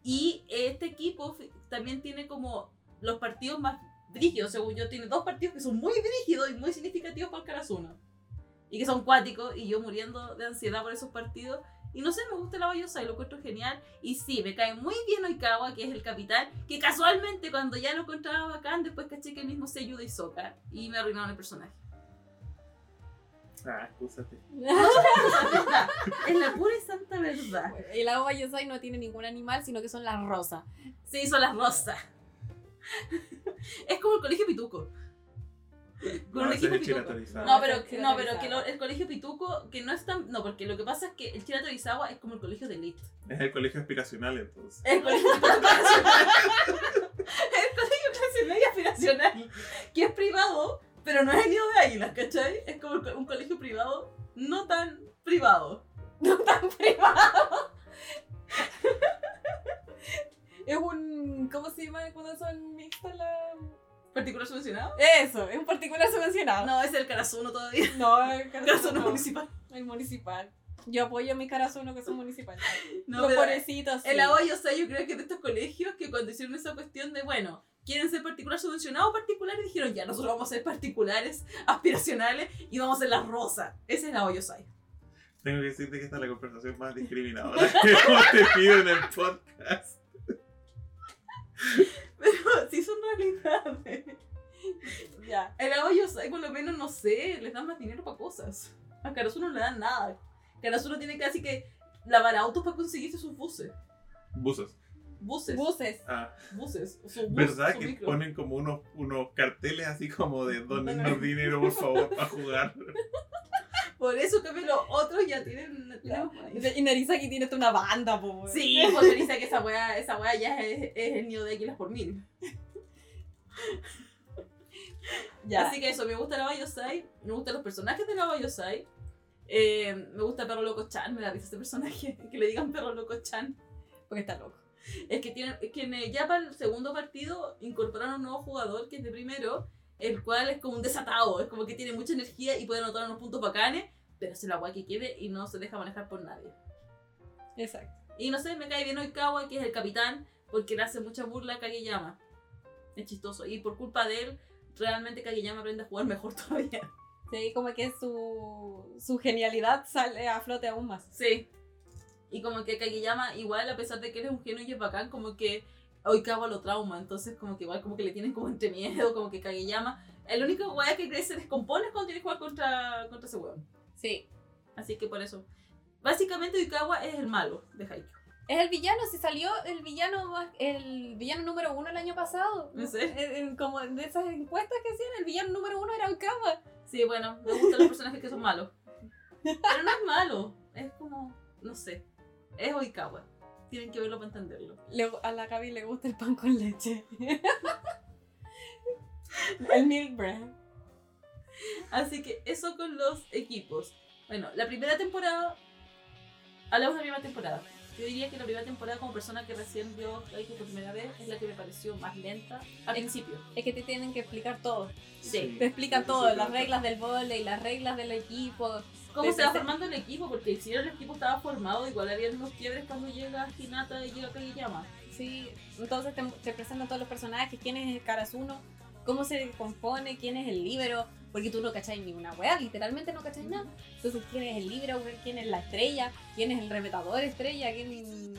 Y este equipo también tiene como los partidos más brígidos, según yo, tiene dos partidos que son muy brígidos y muy significativos para el Karasuno. Y que son cuáticos y yo muriendo de ansiedad por esos partidos. Y no sé, me gusta la Bayosa y lo encuentro genial. Y sí, me cae muy bien Oikawa, que es el capitán, que casualmente cuando ya lo encontraba bacán, después caché que el mismo se ayuda Isoka y me arruinaron el personaje. Ah, excúsate. es la pura y santa verdad. Y la Ova Yosai no tiene ningún animal, sino que son las rosas. Sí, son las rosas. es como el colegio Pituco. Con No, Pituco. Pero, no, pero que lo- el colegio Pituco, que no es tan. No, porque lo que pasa es que el Chira Torizawa es como el colegio de elite. Es el colegio aspiracional entonces. El colegio aspiracional. el colegio clase media aspiracional. Que es privado, pero no es el nido de águilas, ¿cachai? Es como un colegio privado, no tan privado. No tan privado. es un. ¿Cómo se llama cuando son mixtas la. ¿Particular subvencionado? Eso, es un particular subvencionado. No, es el Carazuno todavía. No, el Carazuno Carazuno no. municipal. El municipal. Yo apoyo a mi Carazuno que son municipales. No, Los pobrecitos. sí. el apoyo, o sea, yo creo que de estos colegios que cuando hicieron esa cuestión de, bueno, quieren ser particular subvencionado o particular, y dijeron, ya, nosotros vamos a ser particulares, aspiracionales, y vamos a ser las rosas. Ese es la Oyosai. Tengo que decirte que esta es la conversación más discriminadora que hemos tenido en el podcast. Pero sí son realidades. Ya. El agua Yosai, por lo menos, no sé, les dan más dinero para cosas. A Karasuno no le dan nada. Karasuno tiene casi que lavar autos para conseguirse sus buses. Buses. Buses. Buses. Ah, buses. Su bus, ¿verdad su que micro. ponen como unos, unos carteles así como de donennos dinero, por favor, para jugar? Por eso que los otros ya tienen. Ya- Y Narizaki tiene una banda, po. Sí, dice que esa weá, esa weá ya es, es el nido de Aquilas por mil. Ya. Así que eso, me gusta la Bayosai, me gustan los personajes de la Bayosai. Eh, me gusta Perro Loco Chan, me da risa ese personaje, que le digan Perro Loco Chan. Porque está loco. Es que, tienen, es que ya para el segundo partido incorporaron un nuevo jugador que es de primero, el cual es como un desatado, es como que tiene mucha energía y puede anotar unos puntos bacanes, pero hace la agua que quiere y no se deja manejar por nadie. Exacto. Y no sé, me cae bien Oikawa, que es el capitán, porque le hace mucha burla a Kageyama. Es chistoso. Y por culpa de él, realmente Kageyama aprende a jugar mejor todavía. Sí, como que su, su genialidad sale a flote aún más. Sí. Y como que Kageyama, igual, a pesar de que él es un genio y es bacán, como que Oikawa lo trauma. Entonces, como que igual, como que le tienen como entre miedo, como que Kageyama. El único weá que cree se descompone es cuando tiene que jugar contra, contra ese weón. Sí. Así que por eso. Básicamente, Oikawa es el malo de Haikyuu. Es el villano, si salió el villano el villano número uno el año pasado. En- en- como de esas encuestas que hacían, el villano número uno era Okawa. Sí, bueno, me gustan los personajes que son malos. Pero no es malo, es como, no sé, es Oikawa. Tienen que verlo para entenderlo. Le- a la Gaby le gusta el pan con leche. el milk bread. Así que eso con los equipos. Bueno, la primera temporada, hablamos de la primera temporada. Yo diría que la primera temporada como persona que recién vio Haikyuu por primera vez es la que me pareció más lenta al principio. Es que te tienen que explicar todo. Sí. Te explican Sí, todo, sí, las reglas del volei, las reglas del equipo. ¿Cómo se va formando el equipo? Porque si el equipo estaba formado, igual había unos quiebres cuando llega Hinata y llega Kageyama. Sí, entonces te, te presentan todos los personajes, quién es el Karasuno, cómo se compone, quién es el líbero, porque tú no cachai ni una wea, literalmente no cachai nada. Entonces, quién es el líbero, quién es la estrella, quién es el remetador estrella, quién...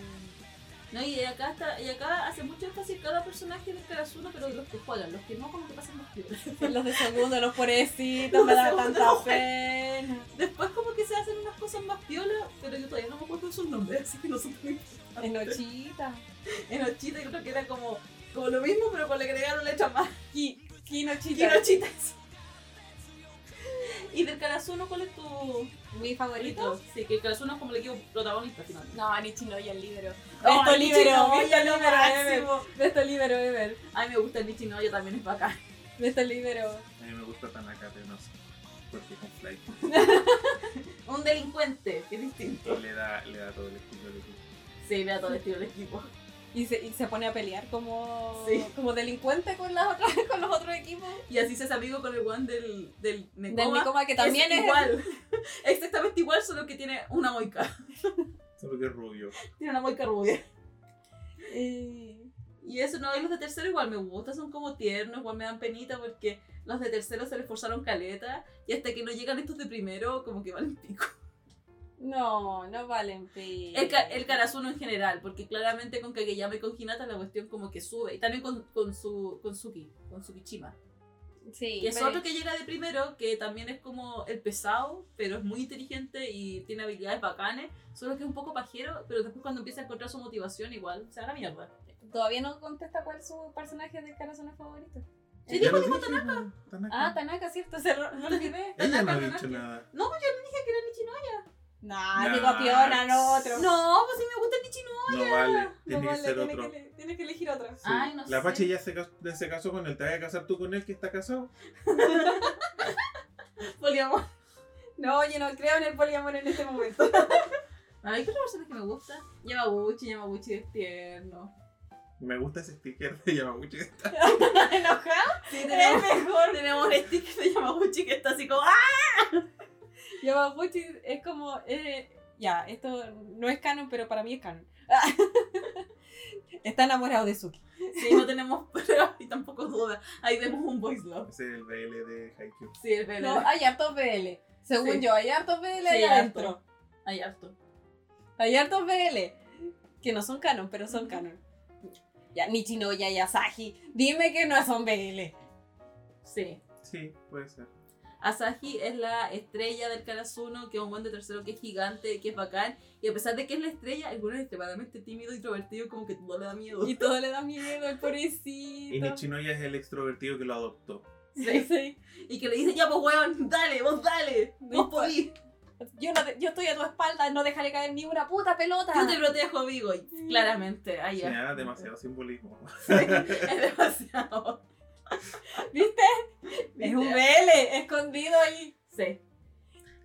No, y acá está, y acá hace mucho énfasis cada personaje del Karasuno, pero de los que juegan, los que no como que pasan más piola. Los de segundo, los pobrecitos, me da de tanta segundo. pena. Después como que se hacen unas cosas más piola, pero yo todavía no me acuerdo de sus nombres, así que no son muy Enochita, En Ochita yo creo que era como, como lo mismo, pero con le agregaron letra más. Ki, Kinochita, Kinochita eso. Y del Karasuno, ¿cuál es tu mi favorito. Sí, que el Karasuno es como el equipo protagonista finalmente. No, Nichinoya el líbero. Oh, Besto Nichinoya, besto máximo. Besto líbero ever. A mí me gusta el Nichinoya, también es bacán. Besto líbero. A mí me gusta Tanaka, pero no sé. Porque con Flight Un delincuente, que es distinto. le da, le da todo el estilo del equipo. Sí, vea todo el estilo del equipo. Y se, y se pone a pelear como, Sí. como delincuente con, las otras, con los otros equipos. Y así se hace amigo con el one del, del Del Nekoma. Que también es, igual. Exactamente igual, solo que tiene una moica. Solo que es rubio. Tiene una moica rubia. Eh, Y eso no, y los de tercero igual me gustan, son como tiernos, igual me dan penita porque los de tercero se les forzaron caleta y hasta que no llegan estos de primero, como que valen pico. No, no valen pena. El, ca- el Karasuno en general, porque claramente con Kageyama y con Hinata la cuestión como que sube. Y también con, con su con Suki, con Sukichima. Sí, Que es pero- otro que llega de primero, que también es como el pesado, pero es muy inteligente y tiene habilidades bacanes. Solo que es un poco pajero, pero después cuando empieza a encontrar su motivación igual, se da la mierda. Todavía no contesta cuál es su personaje de Karasuno favorito. Sí, dijo, Tanaka. Tanaka. Ah, Tanaka, cierto, se lo, olvidé. Ella no ha dicho Tanaka. nada. No, yo le dije que era Nichinoya. Nah, Nah. digo Piona, no otro. No, pues sí me gusta el Nichinoya. No vale, No tiene que vale, ser tiene otro. que, le- tiene que elegir otro. Sí. Ay, no la sé. Pache ya se, se casó con él. ¿Te vas a casar tú con él que está casado? Poliamor. No, yo no creo en el poliamor en este momento. Ay, ¿qué otra persona que me gusta? Yamaguchi, Yamaguchi es tierno. Me gusta ese sticker de Yamaguchi que está. ¿Enojado? Sí, Es tenemos, mejor. tenemos un sticker de Yamaguchi que está así como ¡Ah! Yamaguchi es como. eh, ya, esto no es canon, pero para mí es canon. Está enamorado de Suki. Sí, no tenemos pruebas y tampoco duda. Ahí vemos un voice love. Es el BL de Haikyuu. Sí, el BL. No, hay hartos BL. Según Sí. yo, hay hartos BL Sí, ahí harto. adentro. Hay harto. Hay hartos BL. Que no son canon, pero son canon. Ya, Nichinoya y Asahi. Dime que no son BL. Sí. Sí, puede ser. Asahi es la estrella del Karasuno, que es un buen de tercero que es gigante, que es bacán. Y a pesar de que es la estrella, el bueno es extremadamente tímido y introvertido, como que todo le da miedo. Y todo le da miedo al Y pobrecito. Nichinoya es el extrovertido que lo adoptó. Sí, sí. Y que le dice, ya pues weón, dale, vos dale, vos podís. Yo, no te- yo estoy a tu espalda, no dejaré caer ni una puta pelota. Yo te protejo, amigo. Y claramente, ahí Sí, ya. ah, demasiado simbolismo. Es demasiado. ¿Viste? Es un BL escondido ahí. Sí.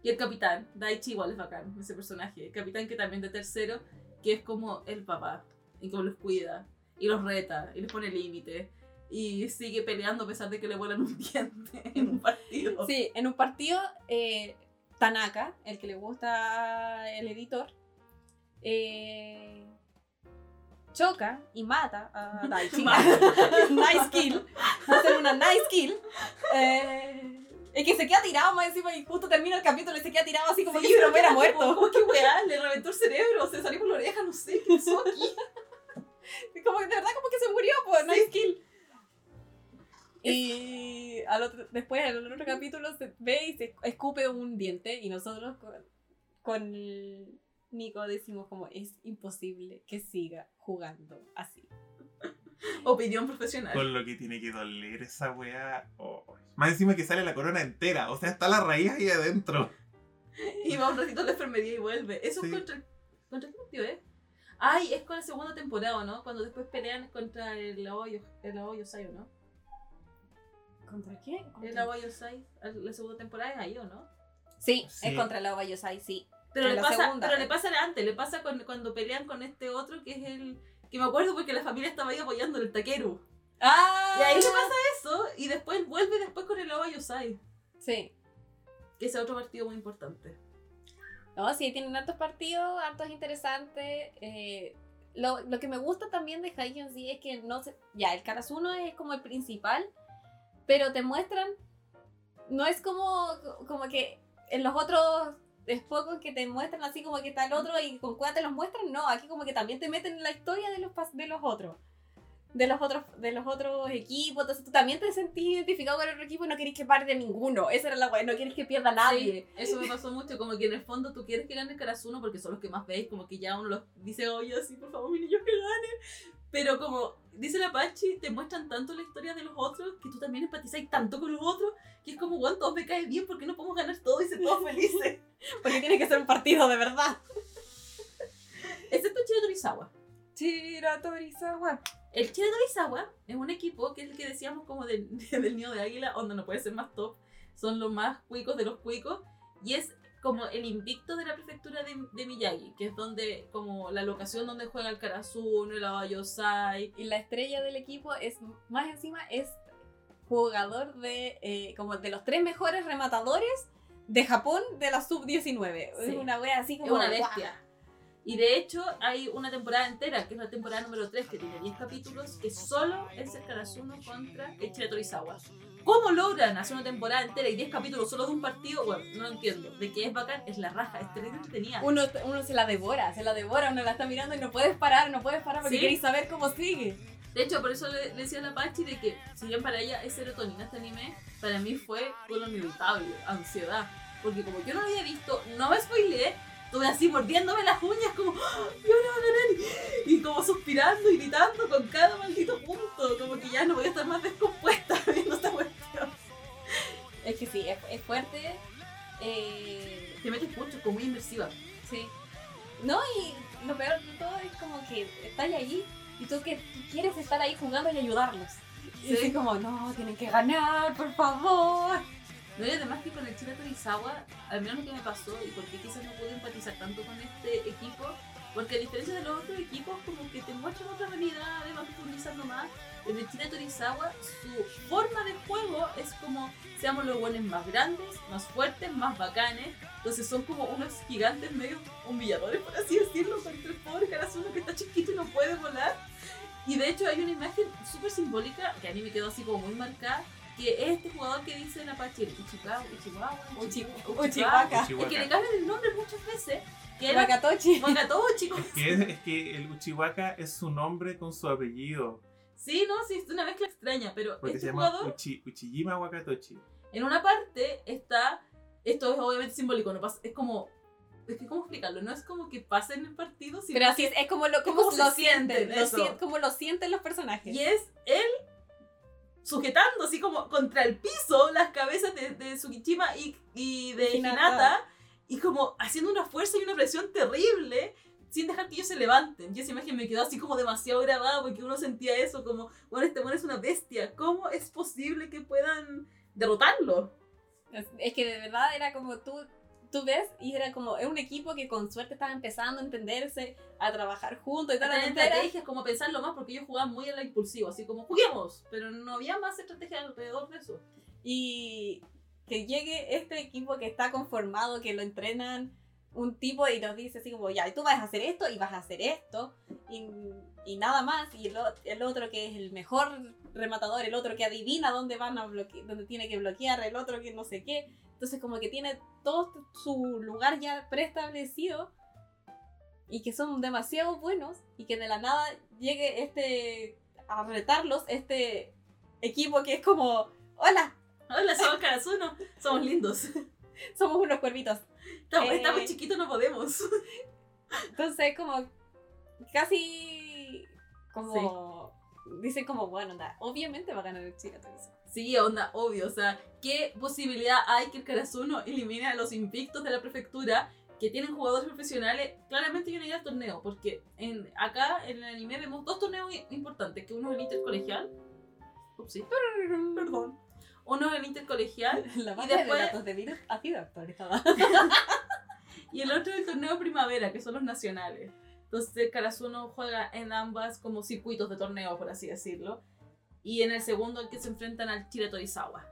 Y el capitán, Daichi igual es bacán, ese personaje. El capitán que también de tercero, que es como el papá, y como los cuida, y los reta, y les pone límite, y sigue peleando a pesar de que le vuelan un diente en un partido. Sí, en un partido, eh, Tanaka, el que le gusta el editor, eh, choca y mata a Daichi. nice kill. Hacer una nice kill. Eh, es que se queda tirado más encima y justo termina el capítulo y se queda tirado así como Sí, que si no hubiera ¿qué muerto. ¿Cómo que weá? Le reventó el cerebro, se salió por la oreja, no sé, ¿qué pasó aquí? Como que de verdad como que se murió, pues, nice kill. Y al otro, después en el otro capítulo se ve y se escupe un diente y nosotros con, con Nico decimos como es imposible que siga jugando así. Opinión profesional. Con lo que tiene que doler esa weá. Oh. Más encima que sale la corona entera. O sea, está la raíz ahí adentro. Y va un ratito a la enfermería y vuelve. Eso Sí. es contra, contra qué partido es. Ay, es con la segunda temporada, ¿no? Cuando después pelean contra el Aoyo, el Aoyo Sai, ¿o no? ¿Contra qué? El Aoyo Sai, la segunda temporada es ahí, ¿o no? Sí, Sí. es contra la Yosai, sí. Pero, En le la pasa, segunda. pero le pasa antes, le pasa con- cuando pelean con este otro que es el... Que me acuerdo porque la familia estaba ahí apoyando el Takeru. ¡Ah! Y ahí le pasa eso, y después vuelve después con el Aoyo Sai. Sí. Que es otro partido muy importante. No, sí, tienen hartos partidos, hartos interesantes. eh, lo, lo que me gusta también de Haikyuu sí es que no se, ya, el Karasuno es como el principal, pero te muestran, no es como, como que en los otros es pocos que te muestran así como que el otro y con cuál te los muestran, no, aquí como que también te meten en la historia de los, de los otros. De los otros, de los otros equipos, entonces tú también te sentís identificado con el otro equipo y no querés que pare de ninguno. Esa era la weá, no quieres que pierda nadie. Sí, eso me pasó mucho, como que en el fondo tú quieres que gane Karasuno porque son los que más veis, como que ya uno los dice, oye, así, por favor, mi niño que gane. Pero como dice la Pachi, te muestran tanto la historia de los otros que tú también empatizáis tanto con los otros que es como, bueno, todos me caen bien porque no podemos ganar todo y ser todos felices. Porque tiene que ser un partido de verdad. Excepto Chile Torizawa. Chira Torizawa. El Chile Torizawa es un equipo que es el que decíamos como del, del nido de águila, donde no puede ser más top. Son los más cuicos de los cuicos. Y es como el invicto de la prefectura de, de Miyagi, que es donde, como la locación donde juega el Karasuno, el Abayosai. Y la estrella del equipo es, más encima, es jugador de, eh, como de los tres mejores rematadores de Japón de la sub-19. Sí. Es una wea así Es como... una ¡guau! bestia. Y de hecho hay una temporada entera, que es la temporada número 3, que tiene 10 capítulos, que solo es el Karasuno contra el Chile Torizawa. ¿Cómo logran hacer una temporada entera y 10 capítulos solo de un partido? Bueno, no lo entiendo. De que es bacán, es la raja, es terrible entretenida. Uno, uno se la devora, se la devora, uno la está mirando y no puedes parar, no puedes parar porque ¿Sí? queréis saber cómo sigue. De hecho, por eso le, le decía a la Pachi de que, si bien para ella es serotonina este anime, para mí fue con lo inevitable, ansiedad. Porque como yo no lo había visto, no me spoileé, estuve así mordiéndome las uñas como, ¡Ah! ¿y ahora van a ganar? Y como suspirando y gritando con cada maldito punto, como que ya no voy a estar más descompuesta esta cuestión. Es que sí, es, es fuerte. eh, Te metes mucho, como muy inmersiva. Sí. No, y lo peor de todo es como que estás ahí y tú que tú quieres estar ahí jugando y ayudarlos. Y Sí. así como, no, tienen que ganar, por favor. No, y además que con el Chile Torizawa, al menos lo que me pasó, y porque quizás no pude empatizar tanto con este equipo, porque a diferencia de los otros equipos, como que te muestran otra realidad, van profundizando más. En el Chile Torizawa, su forma de juego es como seamos los buenos más grandes, más fuertes, más bacanes. Entonces son como unos gigantes medio humilladores, por así decirlo, contra el pobre Karasuno que está chiquito y no puede volar. Y de hecho hay una imagen súper simbólica que a mí me quedó así como muy marcada, que es este jugador que dice en Apache, Uchiwa, Uchiwa, Uchi- Uchiwa, Uchiwaka. Es que le cambian el nombre muchas veces, que era Wakatochi. Wakatochi. Es que, es, es que el Uchiwaka es su nombre con su apellido. Sí, no, sí, es una mezcla extraña, pero Porque este se llama jugador, Uchi, Uchijima Wakatochi. en una parte está, esto es obviamente simbólico, no pasa, es como, es que cómo explicarlo, no es como que pasa en el partido, sino Pero así que es, es como lo, como lo sienten, sienten, lo sien- como lo sienten los personajes. Y es él sujetando así como contra el piso las cabezas de, de Tsukishima y, y de Hinata. Hinata. y como haciendo una fuerza y una presión terrible sin dejar que ellos se levanten. Y esa imagen me quedó así como demasiado grabada porque uno sentía eso como, bueno, este bueno es una bestia, ¿cómo es posible que puedan derrotarlo? Es, que de verdad era como tú, tú ves y era como, es un equipo que con suerte estaba empezando a entenderse, a trabajar juntos y toda la estrategias, como pensarlo más porque ellos jugaban muy a la impulsiva, así como juguemos, pero no había más estrategia alrededor de eso. Y que llegue este equipo que está conformado, que lo entrenan un tipo y nos dice así como, ya, y tú vas a hacer esto y vas a hacer esto y, y nada más. Y el, el otro que es el mejor rematador, el otro que adivina dónde van a bloquear, dónde tiene que bloquear, el otro que no sé qué. Entonces como que tiene todo su lugar ya preestablecido y que son demasiado buenos y que de la nada llegue este a retarlos, este equipo que es como, hola, Hola, somos Karasuno, somos lindos. somos unos cuervitos. Estamos, Eh. estamos chiquitos, no podemos. Entonces, como casi como dicen como, bueno, anda, obviamente va a ganar el Chile Sí, onda, obvio. O sea, ¿qué posibilidad hay que el Karasuno elimine a los invictos de la prefectura que tienen jugadores profesionales? Claramente yo no iría al torneo, porque en, acá en el anime vemos dos torneos importantes, que uno es el intercolegial. Upsi, perdón. Uno el intercolegial La Y después- de datos de virus ha sido actualizada. y el otro el torneo primavera, que son los nacionales. Entonces Karasuno juega en ambas como circuitos de torneo, por así decirlo. Y en el segundo el que se enfrentan al Chiratorizawa.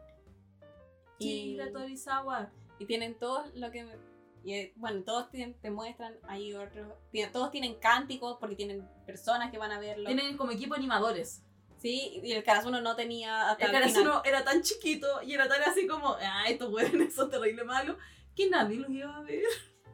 Y- Chiratorizawa. y tienen todos lo que y, eh, bueno, todos tienen- te muestran, hay otros, todos tienen cánticos porque tienen personas que van a verlo. Tienen como equipo animadores. Sí, y el Karasuno no tenía hasta El el. Karasuno era tan chiquito y era tan así como, ah, estos hueones son terrible malos, que nadie los iba a ver.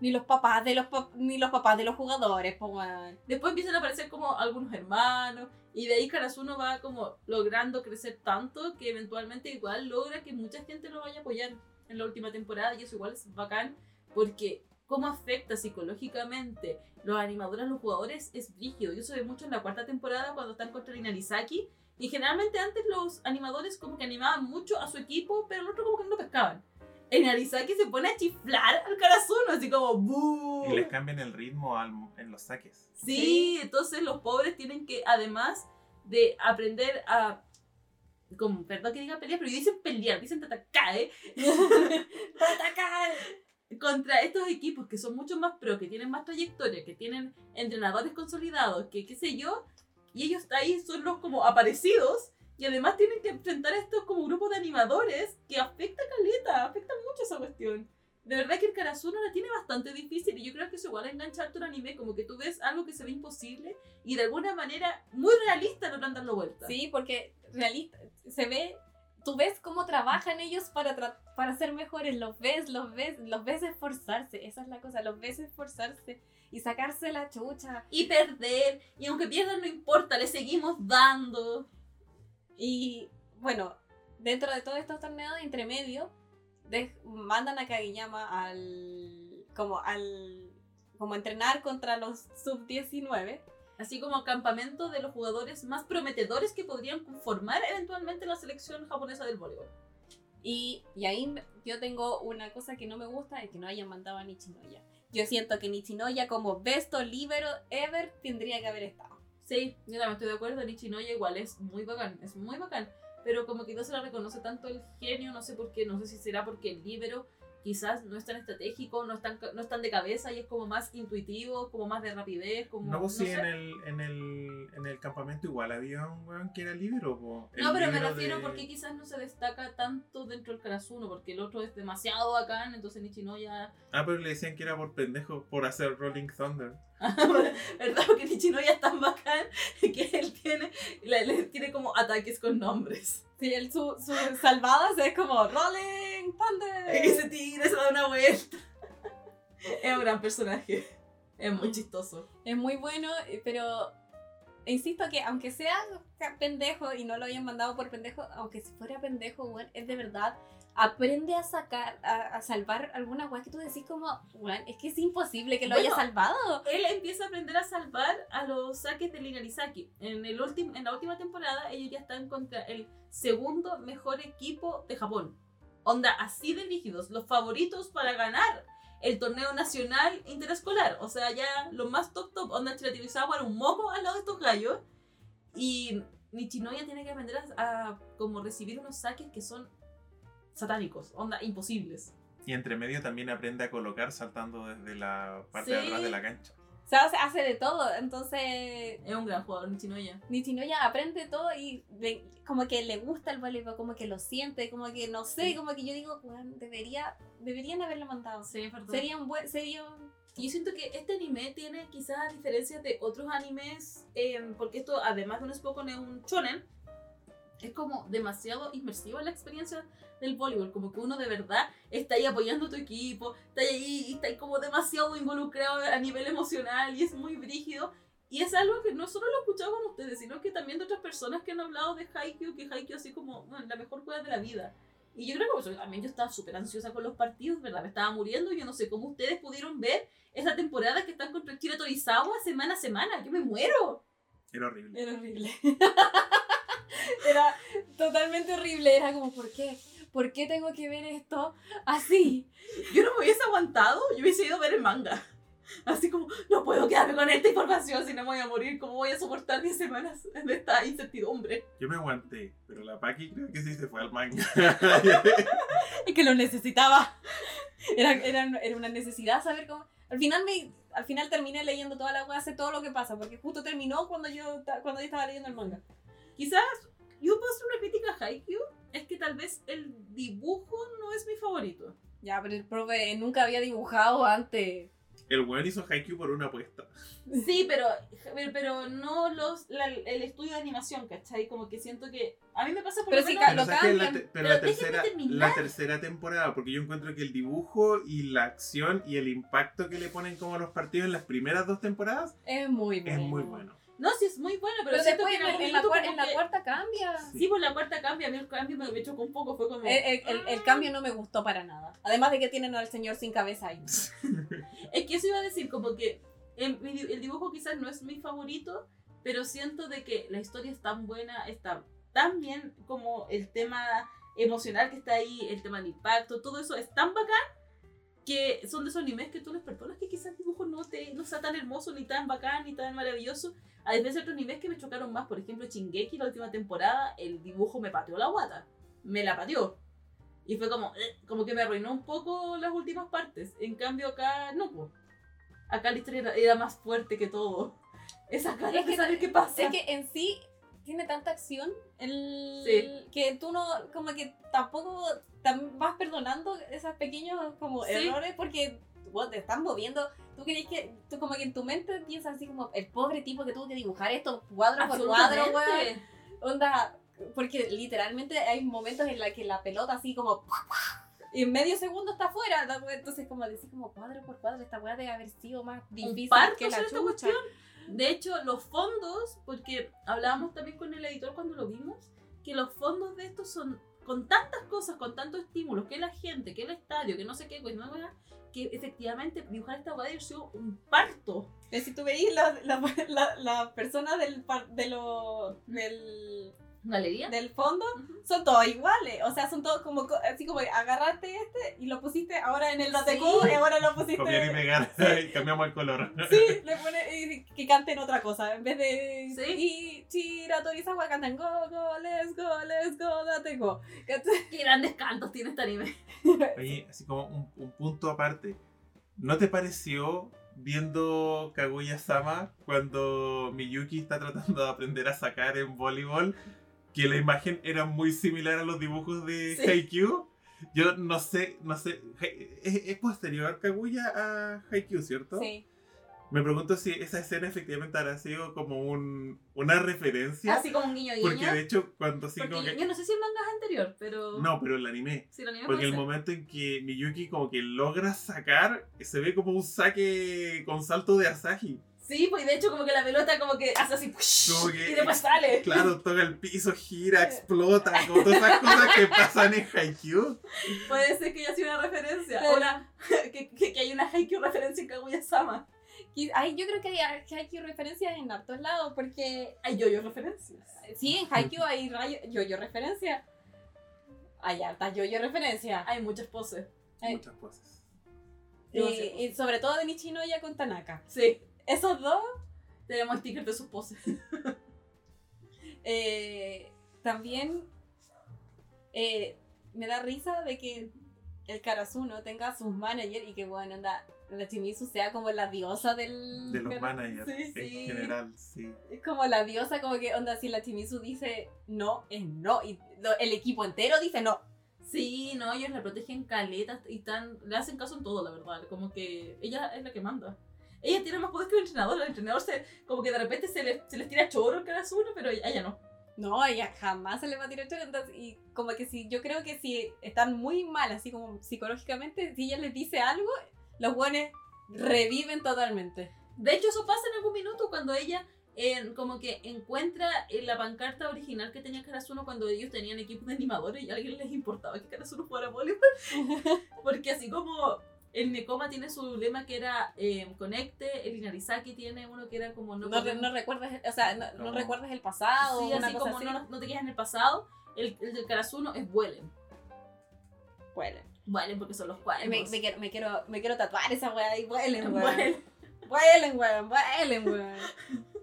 Ni los papás de los pap- ni los papás de los jugadores, pues weón. Después empiezan a aparecer como algunos hermanos, y de ahí Karasuno va como logrando crecer tanto que eventualmente igual logra que mucha gente lo vaya a apoyar en la última temporada, y eso igual es bacán, porque cómo afecta psicológicamente los animadores a los jugadores es brígido. Y eso se ve mucho en la cuarta temporada cuando están contra Inarizaki. Y generalmente antes los animadores como que animaban mucho a su equipo, pero el otro como que no lo pescaban. En Arizaki se pone a chiflar al Karasuno, así como ¡Bú! Y les cambian el ritmo al- en los saques. Sí, entonces los pobres tienen que, además de aprender a. Como, perdón que diga pelear, pero dicen pelear, dicen tatakae. Contra estos equipos que son mucho más pro, que tienen más trayectoria, que tienen entrenadores consolidados, que qué sé yo, y ellos ahí son los como aparecidos, y además tienen que enfrentar a estos como grupos de animadores que afecta caleta, afecta mucho esa cuestión. De verdad que el Karasuno la tiene bastante difícil y yo creo que eso igual engancha harto el anime, como que tú ves algo que se ve imposible y de alguna manera muy realista logran darlo vuelta. Sí, porque realista, se ve, tú ves cómo trabajan ellos para, tra- para ser mejores, los ves, los ves, los ves esforzarse, esa es la cosa, los ves esforzarse y sacarse la chucha. Y perder, y aunque pierdan no importa, le seguimos dando. Y bueno, dentro de todos estos torneos de entremedio, de- mandan a Kageyama al, como al, como a entrenar contra los sub-19. Así como campamento de los jugadores más prometedores que podrían conformar eventualmente la selección japonesa del voleibol. Y, y ahí yo tengo una cosa que no me gusta, es que no hayan mandado a Nichinoya. Yo siento que Nichinoya como besto libero ever tendría que haber estado. Sí, yo también estoy de acuerdo, Nichinoya igual es muy bacán, es muy bacán. Pero como que no se le reconoce tanto el genio, no sé por qué, no sé si será porque el libero quizás no es tan estratégico, no es tan, no es tan de cabeza y es como más intuitivo, como más de rapidez, como... No, pues sí, sé. en el, en, el, en el campamento igual había un weón que era libro. po. No, pero me refiero de- porque quizás no se destaca tanto dentro del Karasuno, porque el otro es demasiado bacán, entonces Nichinoya... Ah, pero le decían que era por pendejo, por hacer Rolling Thunder. ¿Verdad? Porque Nichinoya es tan bacán que él tiene, le, le tiene como ataques con nombres. Sí, él, su, su salvadas es como Rolling Thunder. Ese tigre se da una vuelta. Es un gran personaje. Es muy chistoso. Es muy bueno, eh, pero insisto que aunque sea pendejo y no lo hayan mandado por pendejo, aunque si fuera pendejo, weón, es de verdad. Aprende a sacar, a, a salvar alguna weá que tú decís como, es que es imposible que lo haya salvado. Él empieza a aprender a salvar a los saques de Linarizaki. En, el último, en la última temporada, ellos ya están contra el segundo mejor equipo de Japón. Onda, así de rígidos. Los favoritos para ganar el torneo nacional interescolar. O sea, ya lo más top top. Onda, Chiratirizawa era un moco al lado de estos gallos. Y Nichinoya tiene que aprender a, a como recibir unos saques que son satánicos. Onda, imposibles. Y entre medio también aprende a colocar saltando desde la parte Sí. de atrás de la cancha. O sea, hace, hace de todo, entonces Es un gran jugador, Nichinoya. Nichinoya aprende todo y le- como que le gusta el voleibol, como que lo siente, como que no sé, como que yo digo, weón, debería, deberían haberlo mandado. Sí, perdón. Sería un buen, sería un- yo siento que este anime tiene quizás diferencias de otros animes, eh, porque esto, además de un Spokon, es un shonen, es como demasiado inmersivo en la experiencia del voleibol, como que uno de verdad está ahí apoyando a tu equipo, está ahí, está ahí como demasiado involucrado a nivel emocional y es muy brígido. Y es algo que no solo lo he escuchado con ustedes, sino que también de otras personas que han hablado de Haikyuu, que Haikyuu así como bueno, la mejor juega de la vida. Y yo creo que por eso también yo estaba súper ansiosa con los partidos, ¿verdad? Me estaba muriendo, yo no sé cómo ustedes pudieron ver esa temporada que están contra Kira Torizawa semana a semana. Yo me muero. Era horrible. Era horrible. Era totalmente horrible. Era como, ¿por qué? ¿Por qué tengo que ver esto así? Yo no me hubiese aguantado, yo hubiese ido a ver el manga. Así como, no puedo quedarme con esta información si no me voy a morir. ¿Cómo voy a soportar 10 semanas de esta incertidumbre? Yo me aguanté, pero la Paki creo que sí se fue al manga. Y que lo necesitaba. Era, era, era una necesidad saber cómo. Al final, me, al final terminé leyendo toda la sé todo lo que pasa, porque justo terminó cuando yo, cuando yo estaba leyendo el manga. Quizás yo puedo hacer una crítica a Haikyuu, es que tal vez el dibujo no es mi favorito. Ya, pero el profe nunca había dibujado antes. El weón hizo Haikyuu por una apuesta. Sí, pero, pero, no los, la- el estudio de animación, ¿cachai? Como que siento que... A mí me pasa por Pero lo si menos- ca- lo la, te- pero Pero la tercera, terminar. la tercera temporada, porque yo encuentro que el dibujo y la acción y el impacto que le ponen como a los partidos en las primeras dos temporadas Es muy es bueno. muy bueno. No, sí es muy bueno, pero, Pero siento después que en, la, cuar- en la cuarta cambia. Sí, por la cuarta cambia, a mí el cambio me, me chocó un poco, fue como... El, el- el- el cambio no me gustó para nada. Además de que tienen al señor sin cabeza ahí. Es que eso iba a decir, como que di- el dibujo quizás no es mi favorito, pero siento de que la historia es tan buena, está tan bien como el tema emocional que está ahí, el tema del impacto, todo eso es tan bacán que son de esos animes que tú les perdonas que quizás el dibujo no, te, no sea tan hermoso, ni tan bacán, ni tan maravilloso. A diferencia de otros animes que me chocaron más, por ejemplo, Shingeki, la última temporada, el dibujo me pateó la guata. Me la pateó. Y fue como, eh, como que me arruinó un poco las últimas partes. En cambio acá, no, po. Acá la historia era, era más fuerte que todo. Esa cara Es que- saber qué pasa. Es que en sí tiene tanta acción el, Sí. que tú no, como que tampoco tam- vas perdonando esos pequeños como Sí. errores porque bueno, te están moviendo. Tú crees que, tú como que en tu mente piensas así como el pobre tipo que tuvo que dibujar esto cuadro por cuadro, weón. Onda, porque literalmente hay momentos en los que la pelota así como y en medio segundo está afuera. Entonces como decir como cuadro por cuadro, esta weá debe haber sido más difícil parto que la hacer esta chucha. cuestión. De hecho, los fondos, porque hablábamos también con el editor cuando lo vimos, que los fondos de estos son con tantas cosas, con tantos estímulos, que la gente, que el estadio, que no sé qué, pues no, que efectivamente dibujar esta haber sido un parto. Si tú veis la, la, la, la persona del, de del, ¿Galería? del fondo, Ujú. son todos iguales. O sea, son todos como, co- así como agarraste este y lo pusiste ahora en el DTQ Sí. y ahora lo pusiste. Copiar y pegar y cambiamos el color. Sí, le pone y que canten otra cosa. En vez de. Sí. Y Chiratorizawa cantan go, go, let's go, let's go, date go. Qué grandes cantos tiene este anime. Oye, así como un, un punto aparte. ¿No te pareció viendo Kaguya-sama cuando Miyuki está tratando de aprender a sacar en voleibol que la imagen era muy similar a los dibujos de Sí. Haikyuu? Yo no sé, no sé. Es, es posterior Kaguya a Haikyuu, ¿cierto? Sí. Me pregunto si esa escena efectivamente habrá sido como un, una referencia. Así como un guiño guiño. porque de hecho, cuando sí como que. yo no sé si el manga es anterior, pero. No, pero el anime. Sí, el anime Porque el ser. momento en que Miyuki como que logra sacar, se ve como un saque con salto de Asahi. Sí, pues y de hecho como que la pelota como que hace así Como que- y después sale. Claro, toca el piso, gira, explota, como todas esas cosas que pasan en Haikyuu. Puede ser que haya sido una referencia. Pero- O una, que, que, que hay una Haikyuu referencia en Kaguya-sama. Ay, yo creo que hay, hay que referencias en hartos lados, porque Hay yo-yo referencias. sí, en Haikyuu hay rayo- yo-yo referencia. Hay hartas yo-yo referencia. Hay muchas poses. Ay. Muchas cosas. Y, y sobre todo de Nichinoya con Tanaka. Sí, Esos dos tenemos stickers de sus poses. Eh, también eh, me da risa de que el Karasuno tenga sus managers y que, bueno, anda, la Chimizu sea como la diosa del. De los managers, Sí, en sí. general, sí. Es como la diosa, como que, onda, si la Chimizu dice no, es no. Y lo- el equipo entero dice no. Sí, no, ellos la protegen caleta y tan, le hacen caso en todo, la verdad. Como que ella es la que manda. Ella tiene más poder que el entrenador. El entrenador se, como que de repente se, le- se les tira choro en cada uno, pero ella no. No, ella jamás se le va a tirar choro. Entonces, y como que si, yo creo que si están muy mal, así como psicológicamente, si ella les dice algo, los buenos reviven totalmente. De hecho, eso pasa en algún minuto cuando ella eh, como que encuentra en la pancarta original que tenía Karasuno cuando ellos tenían equipos de animadores y a alguien les importaba que Karasuno jugara voleibol. Porque así como el Nekoma tiene su lema que era eh, conecte, el Inarizaki tiene uno que era como no, No, podemos- no recuerdas, o sea, no, no No. recuerdas el pasado, Sí, así como así. No, no te quedas en el pasado, el, el del Karasuno es vuelen. Vuelen. Vuelen porque son los cuales. Me, me quiero, me, quiero, me quiero tatuar esa weá y vuelen, weón. Vuelen. Vuelen, weón, vuelen, weón.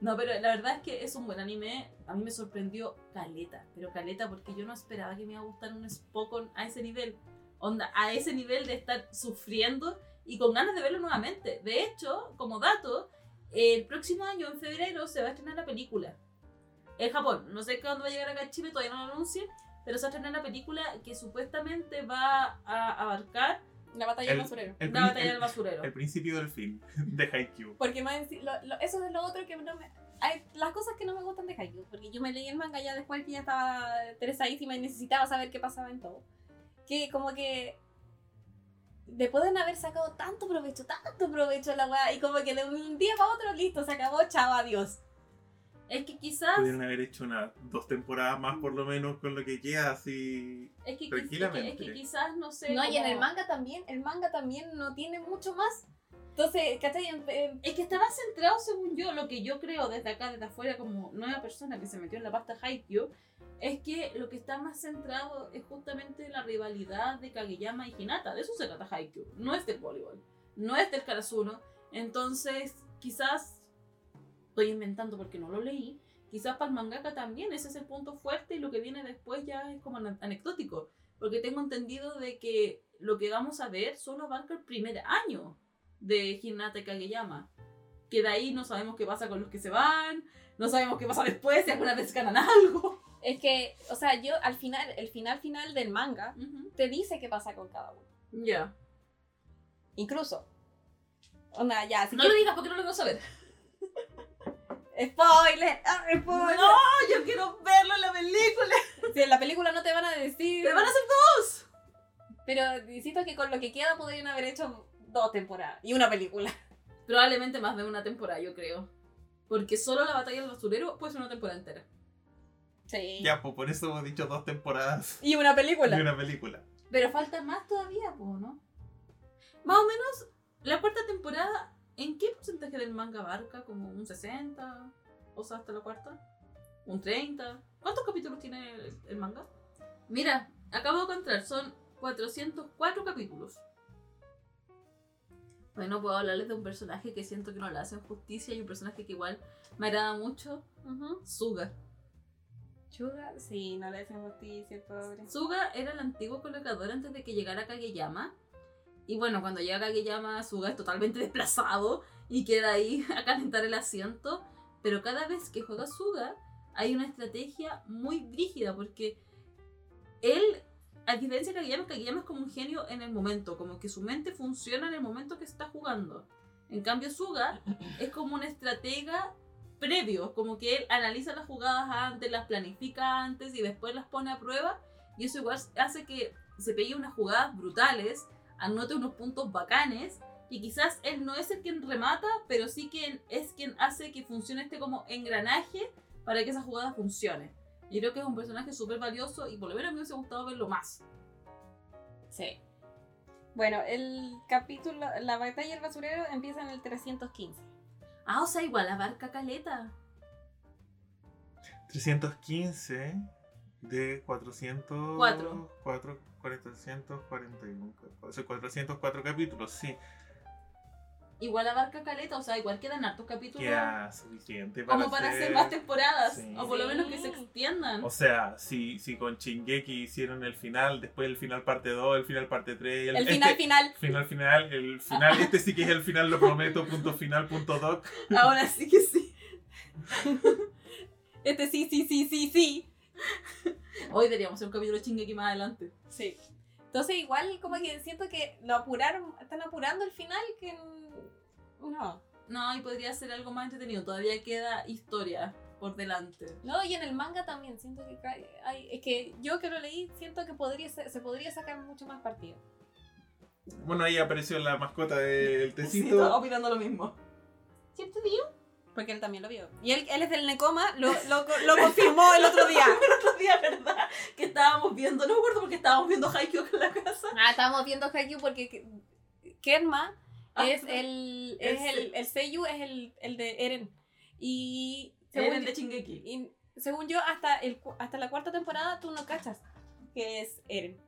No, pero la verdad es que es un buen anime. A mí me sorprendió Caleta, pero Caleta porque yo no esperaba que me iba a gustar un Spokon a ese nivel. Onda, a ese nivel de estar sufriendo y con ganas de verlo nuevamente. De hecho, como dato, el próximo año, en febrero, se va a estrenar la película. En Japón, no sé cuándo va a llegar acá a Chile, todavía no lo anuncian, pero se va a estrenar la película que supuestamente va a abarcar La batalla El- del basurero. El, la batalla el- del basurero. el principio del fin de Haikyuu. Porque más lo- lo- eso es lo otro que no me... Hay las cosas que no me gustan de Haikyuu, porque yo me leí el manga ya después que ya estaba interesadísima y necesitaba saber qué pasaba en todo. Que como que le pueden haber sacado tanto provecho, tanto provecho a la weá, y como que de un día para otro, listo, se acabó, chao, adiós. Es que quizás Pudieron haber hecho unas dos temporadas más por lo menos con lo que queda así. Es que, Tranquilamente. es que, es que quizás, no sé. No, y en como- el manga también, el manga también no tiene mucho más. Entonces, ¿cachai? Es que más centrado, según yo, lo que yo creo desde acá, desde afuera, como nueva persona que se metió en la pasta Haikyuu, es que lo que está más centrado es justamente la rivalidad de Kageyama y Hinata. De eso se trata Haikyuu. No es del voleibol, no es del Karasuno. Entonces, quizás, estoy inventando porque no lo leí, quizás para el mangaka también ese es el punto fuerte y lo que viene después ya es como ane- anecdótico. Porque tengo entendido de que lo que vamos a ver solo abarca el primer año de Hinata Kageyama. Que de ahí no sabemos qué pasa con los que se van, no sabemos qué pasa después, si alguna vez ganan algo. es que, o sea, yo al final, el final final del manga te dice qué pasa con cada uno. Ya. Incluso. Onda, ya, así No lo digas porque no lo quiero saber. que. ¡Spoiler! ¡Ah, spoiler! No, yo quiero verlo en la película. Si en la película no te van a decir. ¡Te van a hacer dos! Pero insisto que con lo que queda podrían haber hecho dos temporadas y una película. Probablemente más de una temporada, yo creo. Porque solo la batalla del basurero puede ser una temporada entera. Sí. Ya, pues por eso hemos dicho dos temporadas Y una película. y una película. Pero falta más todavía, po, ¿no? Más o menos, la cuarta temporada, ¿en qué porcentaje del manga abarca? ¿Como un 60? O sea, hasta la cuarta. ¿Un 30? ¿Cuántos capítulos tiene el, el manga? Mira, acabo de encontrar, son 404 capítulos. Bueno, puedo hablarles de un personaje que siento que no le hacen justicia y un personaje que igual me agrada mucho, Ujú. Suga. Chuga, sí, no le hacen justicia, pobre. Suga era el antiguo colocador antes de que llegara Kageyama. Y bueno, cuando llega Kageyama, Suga es totalmente desplazado y queda ahí a calentar el asiento. Pero cada vez que juega Suga, hay una estrategia muy brígida porque él, a diferencia de Kageyama, Kageyama es como un genio en el momento, como que su mente funciona en el momento que está jugando. En cambio, Suga es como un estratega previo, como que él analiza las jugadas antes, las planifica antes y después las pone a prueba. Y eso igual hace que se pegue unas jugadas brutales, anote unos puntos bacanes Y quizás él no es el quien remata, pero sí que es quien hace que funcione este como engranaje para que esa jugada funcione. Y creo que es un personaje súper valioso y por lo menos me hubiese gustado verlo más. Sí. Bueno, el capítulo, la batalla del basurero empieza en el 315. Ah, o sea, igual abarca caleta. 315 de 400. Cuatro. 4, 441. O sea, 404 capítulos, sí. Igual abarca caleta, o sea, igual quedan hartos capítulos. Queda suficiente para como para hacer hacer más temporadas. Sí. O por lo menos que se extiendan. O sea, si, si con Chingeki hicieron el final, después el final parte 2, el final parte 3, El final este- final. final final, el final, este sí que es el final, lo prometo, punto final, punto doc. Ahora sí que sí. Este sí, sí, sí, sí, sí. Hoy deberíamos hacer un capítulo de Shingeki más adelante. Sí. Entonces igual como que siento que lo apuraron, están apurando el final que no. No, y podría ser algo más entretenido. Todavía queda historia por delante. No, y en el manga también siento que cae- hay, es que yo que lo leí siento que podría ser- se podría sacar mucho más partido. Bueno, ahí apareció la mascota del Sí, tecito. estaba opinando lo mismo. ¿Cierto, tío? Porque él también lo vio. Y él, él es del Necoma, lo, lo, lo confirmó el otro día. El otro día, ¿verdad? Que estábamos viendo, no me acuerdo porque estábamos viendo Haikyuu en la casa. Ah, estábamos viendo Haikyuu porque Ke- Kenma es el es el el, Seiyu es el, el de Eren. Y Según según, de Shingeki. y según yo hasta el hasta la cuarta temporada tú no cachas que es Eren.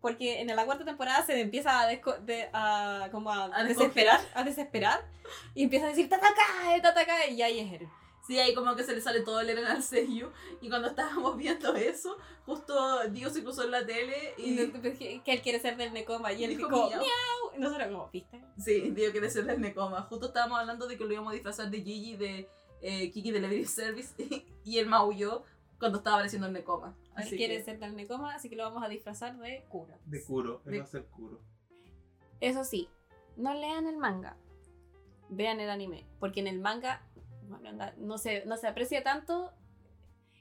Porque en la cuarta temporada se empieza a, desco- de- a- como a, A desesperar, a desesperar y empieza a decir Tatakae, Tatakae y ahí es Eren. Sí, ahí como que se le sale todo el Eren al sello. Y cuando estábamos viendo eso, justo Dios se cruzó en la tele Y y. no- que él quiere ser del Necoma y él dijo, dijo, "Miau". Y nosotros como, ¿viste? Sí, Dios quiere ser del Nekoma. Justo estábamos hablando de que lo íbamos a disfrazar de Gigi de eh, Kiki de Delivery Service. Y él maulló cuando estaba apareciendo el Nekoma. Él quiere que- ser del Necoma, así que lo vamos a disfrazar de Kuro. De Kuro, él De- va a ser Kuro. Eso sí, no lean el manga. Vean el anime. Porque en el manga no, se, no se aprecia tanto.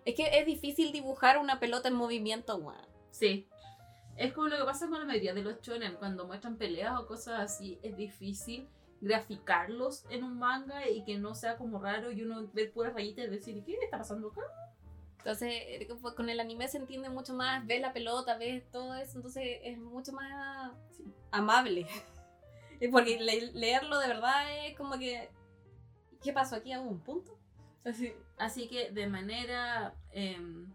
Es que es difícil dibujar una pelota en movimiento. Sí. Es como lo que pasa con la mayoría de los shonen, cuando muestran peleas o cosas así, es difícil graficarlos en un manga y que no sea como raro y uno ver puras rayitas y decir, ¿qué está pasando acá? Entonces, eh, como con el anime se entiende mucho más, ves la pelota, ves todo eso, entonces es mucho más Sí. amable. Porque le- leerlo de verdad es como que. ¿Qué pasó aquí? ¿Hago un punto? Así. Así que de manera em,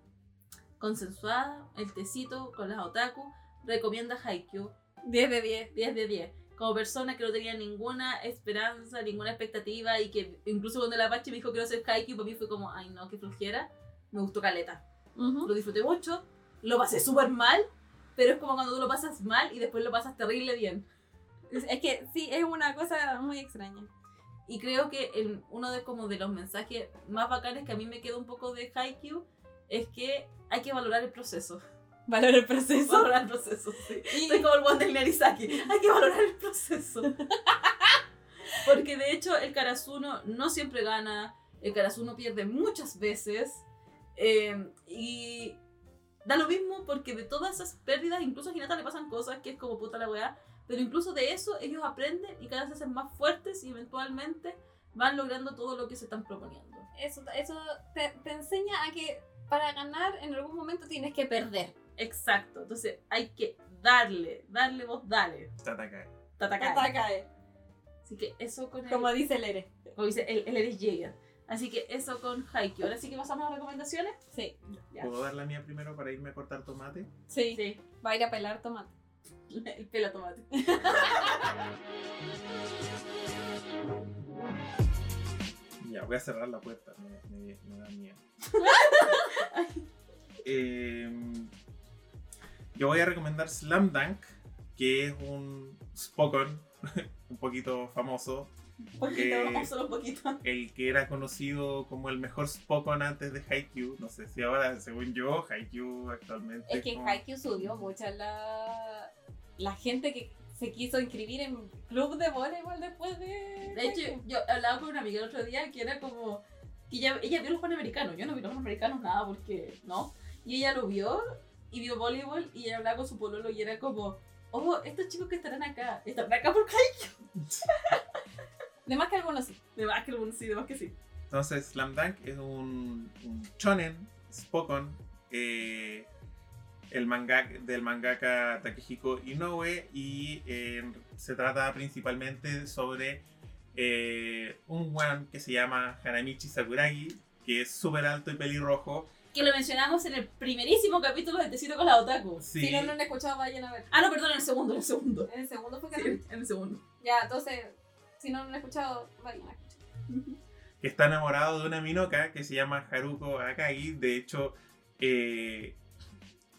consensuada, el tecito con las otaku recomienda Haikyuu 10 de 10. 10 de 10. Como persona que no tenía ninguna esperanza, ninguna expectativa y que incluso cuando la Pachi me dijo que quiero hacer Haikyuu, para mí fue como, ay no, qué flojera. Me gustó caleta. Lo disfruté mucho, lo pasé súper mal, pero es como cuando tú lo pasas mal y después lo pasas terrible bien. Es que sí, es una cosa muy extraña. Y creo que el- uno de, como de los mensajes más bacanes que a mí me quedó un poco de Haikyuu es que hay que valorar el proceso. Valora el proceso. Valorar el proceso, sí. Y- Soy como el buen del Narisaki. Hay que valorar el proceso. Porque de hecho el Karasuno no siempre gana. El Karasuno pierde muchas veces. eh, y da lo mismo porque de todas esas pérdidas, incluso a Hinata le pasan cosas que es como puta la weá. Pero incluso de eso ellos aprenden y cada vez se hacen más fuertes y eventualmente van logrando todo lo que se están proponiendo. Eso, eso te, te enseña a que para ganar en algún momento tienes que perder. Exacto. Entonces hay que darle, darle vos, dale. Tatakae. Tatakae. Tatakae, Así que eso con el... Como dice el Ere. Como dice, él, él eres Jaeger. Así que eso con Haikyuu. Ahora sí que pasamos a las recomendaciones. Sí. Ya. ¿Puedo dar la mía primero para irme a cortar tomate? Sí. Sí, Va a ir a pelar tomate. el pelo tomate. Ya, voy a cerrar la puerta, me, me- me da miedo. Em, yo voy a recomendar Slam Dunk, que es un Spokon un poquito famoso, Un poquito, Eh, solo un poquito. el que era conocido como el mejor Spokon antes de Haikyuu. No sé si ahora, según yo, Haikyuu actualmente. Es que como- Haikyuu subió mucha la, la gente que se quiso inscribir en club de voleibol después de. De hecho, yo hablaba con una amiga el otro día que era como. que ella, ella vio los panamericanos. Yo no vi los panamericanos nada porque no. Y ella lo vio y vio voleibol y ella hablaba con su pololo y era como. oh, estos chicos que estarán acá, estarán acá por Haikyuu. De más que algunos sí. De más que algunos sí, de más que sí. Entonces, Slam Dunk es un, un shonen, Spokon, eh, el manga, del mangaka Takehiko Inoue, y eh, se trata principalmente sobre eh, un one que se llama Hanamichi Sakuragi, que es súper alto y pelirrojo. Que lo mencionamos en el primerísimo capítulo de Tecito con la Otaku. Sí, Si no, no han escuchado, vayan a ver. Ah, no, perdón, en el segundo, en el segundo. En el segundo fue que Sí, en el segundo. Ya, entonces, si no lo han escuchado, vayan a escuchar. que está enamorado de una Minoka que se llama Haruko Akagi. De hecho, eh,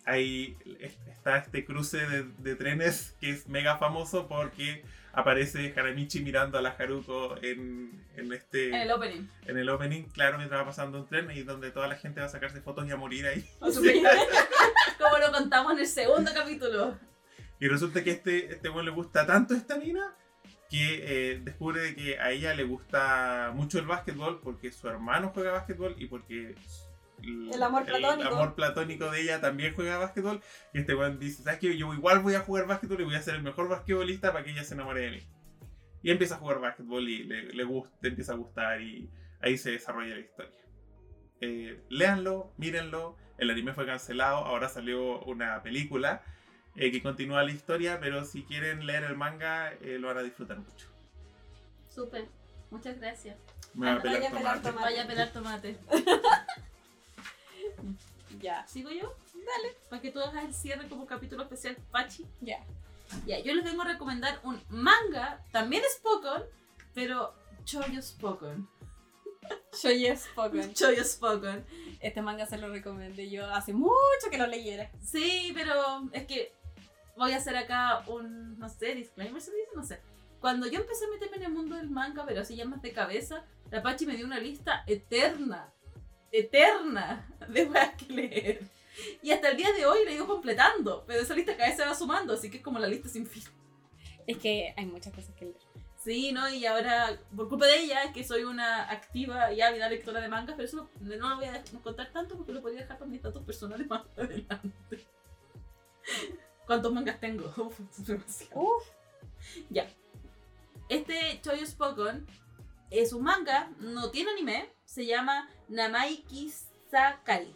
ahí está este cruce de, de trenes que es mega famoso porque aparece Haramichi mirando a la Haruko en, en este En el opening. en el opening, claro, mientras va pasando un tren y donde toda la gente va a sacarse fotos y a morir ahí. Como lo contamos en el segundo capítulo. Y resulta que este, este weón le gusta tanto esta mina que eh, descubre que a ella le gusta mucho el básquetbol porque su hermano juega básquetbol y porque El amor platónico. amor platónico de ella también juega básquetbol. Y este weón dice, ¿sabes qué? Yo igual voy a jugar básquetbol y voy a ser el mejor basquetbolista para que ella se enamore de mí. Y empieza a jugar básquetbol y le, le gusta, empieza a gustar y ahí se desarrolla la historia. Eh, léanlo, mírenlo. El anime fue cancelado, ahora salió una película eh, que continúa la historia, pero si quieren leer el manga eh, lo van a disfrutar mucho. Súper. Muchas gracias. Me va a pelar tomate. Vaya a pelar tomate. Ya. ¿Sigo yo? Dale. Para que tú hagas el cierre como capítulo especial Pachi. Ya. Ya, yo les vengo a recomendar un manga, también es Pokon, pero Choyo Spokon. Yo ya spoken. Choyo Spokon. Este manga se lo recomendé yo hace mucho que lo leyera. Sí, pero es que voy a hacer acá un, no sé, disclaimer se dice, no sé. Cuando yo empecé a meterme en el mundo del manga, pero así ya más de cabeza, la Pachi me dio una lista eterna, eterna de weas que leer. Y hasta el día de hoy la he ido completando, pero esa lista cada vez se va sumando, así que es como la lista sin fin. Es que hay muchas cosas que leer. Sí, ¿no? Y ahora, por culpa de ella, es que soy una activa y ávida lectora de mangas, pero eso no, lo voy a contar tanto porque lo podría dejar para mis datos personales más adelante. ¿Cuántos mangas tengo? Uf. Uf. Ya. Este Choyo Spokon es un manga, no tiene anime, se llama Namai Kisakari.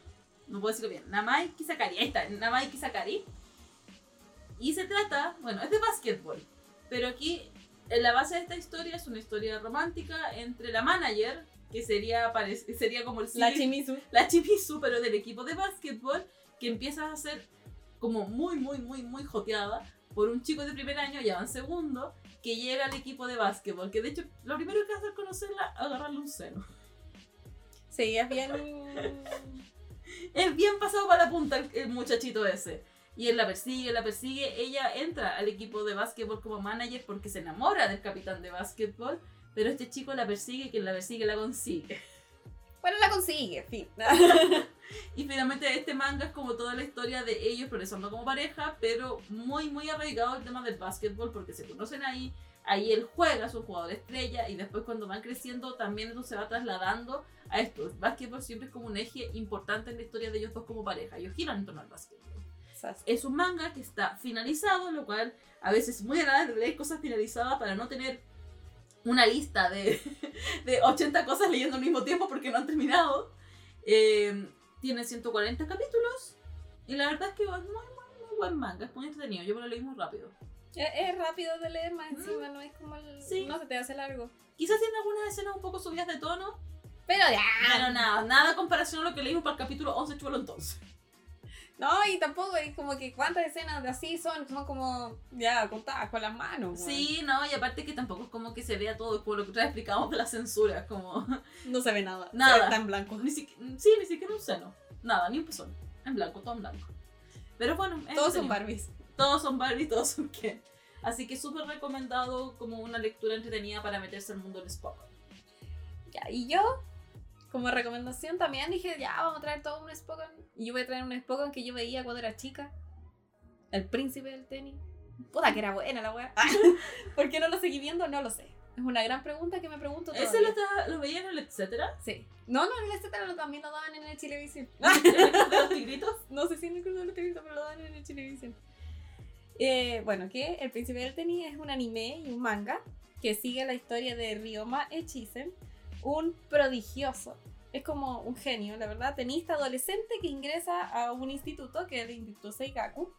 No puedo decirlo bien. Namai Kisakari, ahí está, Namai Kisakari. Y se trata, bueno, es de básquetbol, pero aquí en la base de esta historia es una historia romántica entre la manager, que sería, sería como el La Chimizu. la Chimizu, pero del equipo de básquetbol, que empieza a ser como muy, muy, muy, muy joteada por un chico de primer año, ya va en segundo, que llega al equipo de básquetbol, que de hecho lo primero que hace al conocerla agarrarle un seno. Sí, es bien. Es bien pasado para la punta el, el muchachito ese. Y él la persigue, la persigue. Ella entra al equipo de básquetbol como manager porque se enamora del capitán de básquetbol. Pero este chico la persigue, quien la persigue la consigue. Bueno, la consigue, fin. Y finalmente este manga es como toda la historia de ellos progresando como pareja, pero muy, muy arraigado el tema del básquetbol porque se conocen ahí. Ahí él juega, es un jugador estrella y después cuando van creciendo también eso se va trasladando a esto. El básquetbol siempre es como un eje importante en la historia de ellos dos como pareja. Ellos giran en torno al básquetbol. Es un manga que está finalizado, lo cual a veces es muy agradable leer cosas finalizadas para no tener una lista de, de 80 cosas leyendo al mismo tiempo porque no han terminado. Eh, tiene 140 capítulos y la verdad es que es muy, muy, muy buen manga, es muy entretenido. Yo me lo leí muy rápido. Es, es rápido de leer más encima, no es como el. Sí. No se te hace largo. Quizás tiene algunas escenas un poco subidas de tono, Pero ya. pero nada, nada en comparación a lo que leímos para el capítulo 11 chulo entonces. No, y tampoco es como que cuántas escenas de así son, son como ya contadas con las manos. Sí, no, y aparte que tampoco es como que se vea todo, como lo que vez explicamos de la censura, como No se ve nada. Nada. Se Está en blanco. Ni siqui- sí, ni siquiera un seno. Nada, ni un pezón. En blanco, todo en blanco. Pero bueno, Todos son. Barbies. Todos son Barbie, todos son Ken. Así que súper recomendado como una lectura entretenida para meterse al mundo del Spock. Ya, y yo, como recomendación también dije, ya, vamos a traer todo un Spoken. Y yo voy a traer un Spoken que yo veía cuando era chica. El príncipe del tenis. Puta que era buena la weá. ¿Por qué no lo seguí viendo? No lo sé. Es una gran pregunta que me pregunto todavía. ¿Ese lo, está- lo veían en el etcétera? Sí. No, no, en el etcétera lo- también lo daban en el Chilevisión. ¿De los tigritos? no sé si en el Club de los Tigritos, pero lo daban en el Chilevisión. Eh, bueno, que El Príncipe del Tenis es un anime y un manga que sigue la historia de Ryoma Echizen, un prodigioso. Es como un genio, la verdad, tenista adolescente que ingresa a un instituto, que es el Instituto Seikaku,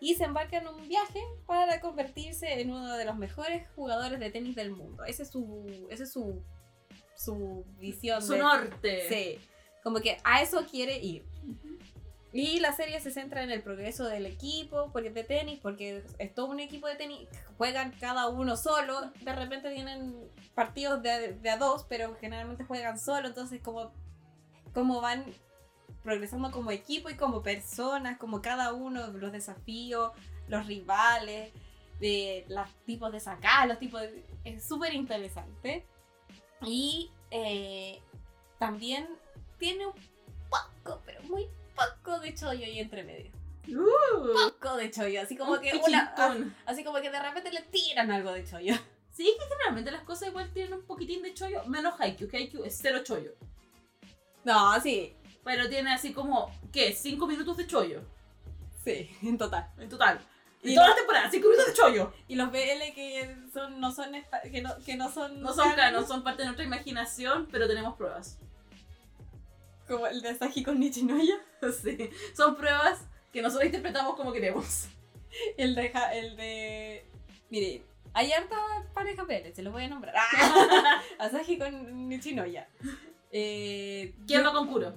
y se embarca en un viaje para convertirse en uno de los mejores jugadores de tenis del mundo. Ese es su, ese es su, su visión. Su de- norte. Sí, como que a eso quiere ir. Y la serie se centra en el progreso del equipo porque de tenis, porque es todo un equipo de tenis, juegan cada uno solo, de repente tienen partidos de, a dos, pero generalmente juegan solo, entonces como, como van progresando como equipo y como personas, como cada uno, los desafíos, los rivales, de los tipos de sacar, los tipos de... Es súper interesante. Y eh, también tiene un poco, pero muy poco de chollo ahí entre medio. Uh, Poco de chollo, así como un que una, ah, así como que de repente le tiran algo de chollo. Sí, es que generalmente las cosas igual tienen un poquitín de chollo, menos Haikyuu, que Haikyuu es cero chollo. No, sí, Pero tiene así como, ¿qué? Cinco minutos de chollo sí, en total. en total. Y Y toda lo- la temporada, cinco minutos de chollo. Y los BL que son no son que no, que no son No son canon, son parte de nuestra imaginación, pero tenemos pruebas. Como el de Saji con Nichinoya, Sí, son pruebas que nosotros interpretamos como queremos. el de Ja- el de mire, hay harta pareja BL, se los voy a nombrar. ¡Ah! Asahi con Nichinoya. Eh, ¿Quién va con Kuro?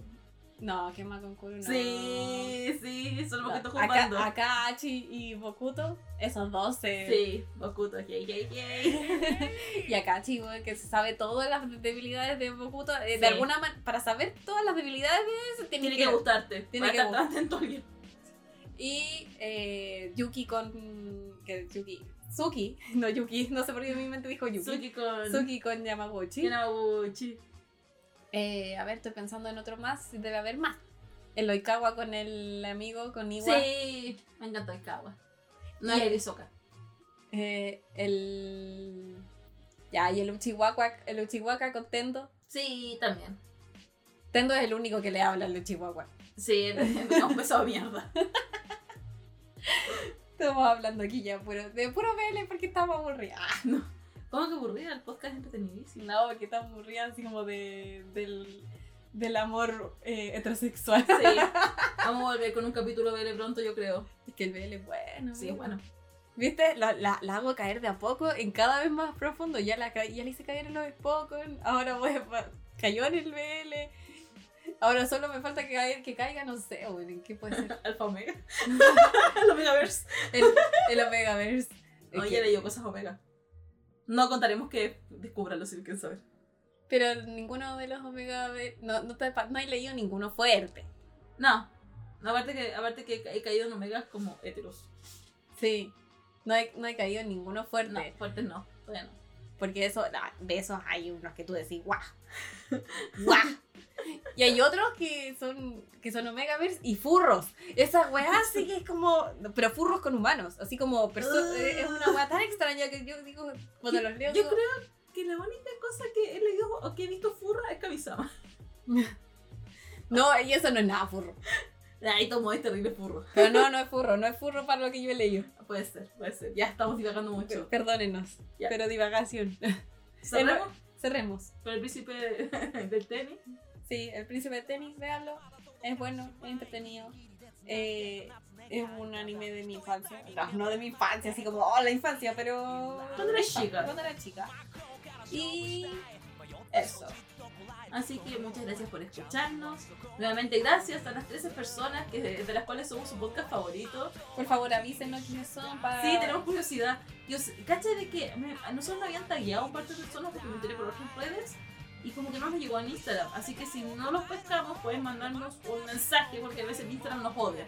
No, con Kuro no. Sí, sí, son Acá, jugando. Akachi y Bokuto, esos dos se... Sí, Bokuto, yay, yay, yay. Y Akachi, güey, que se sabe todas las debilidades de Bokuto. eh, Sí. De alguna manera, para saber todas las debilidades de tiene, Tiene que gustarte. tiene Para que estar gustar. atento a alguien. Y eh, Yuki con. Que Yuki. Suki, no Yuki, no sé por qué mi mente dijo Yuki. Suki con Suki con Yamaguchi. Yamaguchi. Eh, a ver, estoy pensando en otro más, debe haber más. El Oikawa con el amigo, con Iwa. Sí, me encantó el Kawa. No Y- es Erizoka. Eh, el. Ya, y el Uchiwaka, el Uchiwaka con Tendo. Sí, también. Tendo es el único que le habla al Uchiwaka. Sí, es un peso de mierda. Estamos hablando aquí ya puro, de puro BL porque estamos aburridas. Ah, ¿Cómo que aburrida? El podcast es entretenidísimo. No, porque estamos aburridas así como de, del, del amor eh, heterosexual. Sí. Vamos a volver con un capítulo BL pronto, yo creo. Es que el BL es bueno. Sí, es bueno. ¿Viste? La, la, la hago caer de a poco en cada vez más profundo. Ya la, ya la hice caer en los Spokon. Ahora voy a, cayó en el BL. Ahora solo me falta que, caer- que caiga, no sé, güey, ¿en qué puede ser? Alfa Omega. el Omegaverse. El, el Omegaverse. Oye, que- leyó cosas Omega. No contaremos que descúbralo si quieren saber. pero ninguno de los Omegaverse. No, no, te, no he leído ninguno fuerte. No. Aparte que, aparte que he caído en Omegas como heteros. Sí. No he, no he caído en ninguno fuerte. No, fuertes no. Todavía no. Porque eso, no, de esos hay unos que tú decís, guau. Guau. Y hay otros que son que son Omegaverse y furros. Esa weá sí que es como. Pero furros con humanos. Así como. eh, es una weá tan extraña que yo digo. Cuando los leo. Yo creo que la única cosa que he leído o que he visto furra es Kamisama. No, y eso no es nada furro. Ahí tomó este terrible furro. Pero no, no es furro. No es furro para lo que yo he leído. Puede ser, puede ser. Ya estamos divagando mucho. Perdónenos. Ya. Pero divagación. ¿Cerramos Cerremos. con el príncipe del tenis? Sí, el príncipe de tenis, véanlo. Es bueno, es entretenido. Eh, es un anime de mi infancia. No, no de mi infancia, así como, oh, la infancia, pero. Cuando eras chica. Cuando era chica. Y. Eso. Así que muchas gracias por escucharnos. Nuevamente gracias a las 13 personas que, de las cuales somos su podcast favorito. Por favor, avísenos quiénes son para. Sí, tenemos curiosidad. Yo sé- caché de que me- a nosotros nos habían tagueado un par de personas porque me enteré por otras redes y como que no nos llegó en Instagram. Así que si no los pescamos, pueden mandarnos un mensaje porque a veces Instagram nos odia.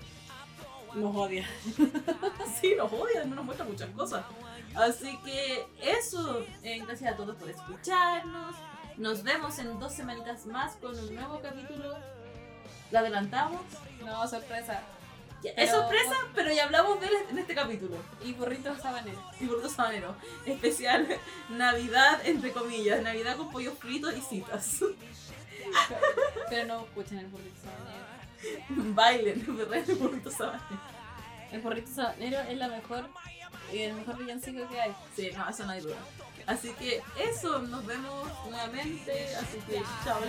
Nos odia. sí, nos odia, no nos muestra muchas cosas. Así que eso, eh, gracias a todos por escucharnos. Nos vemos en dos semanitas más con un nuevo capítulo. Lo adelantamos. No, sorpresa. Ya, es Pero- sorpresa, pero ya hablamos de él en este capítulo. Y burritos sabaneros. Y por sabanero. Especial Navidad, entre comillas. Navidad con pollo frito y citas. Pero no escuchen el burrito sabanero. Bailen, ¿verdad? El burrito sabanero. El porrito sabanero es la mejor, el mejor villancico que hay. Sí, no, eso no hay duda. Así que eso, nos vemos nuevamente. Así que, chao,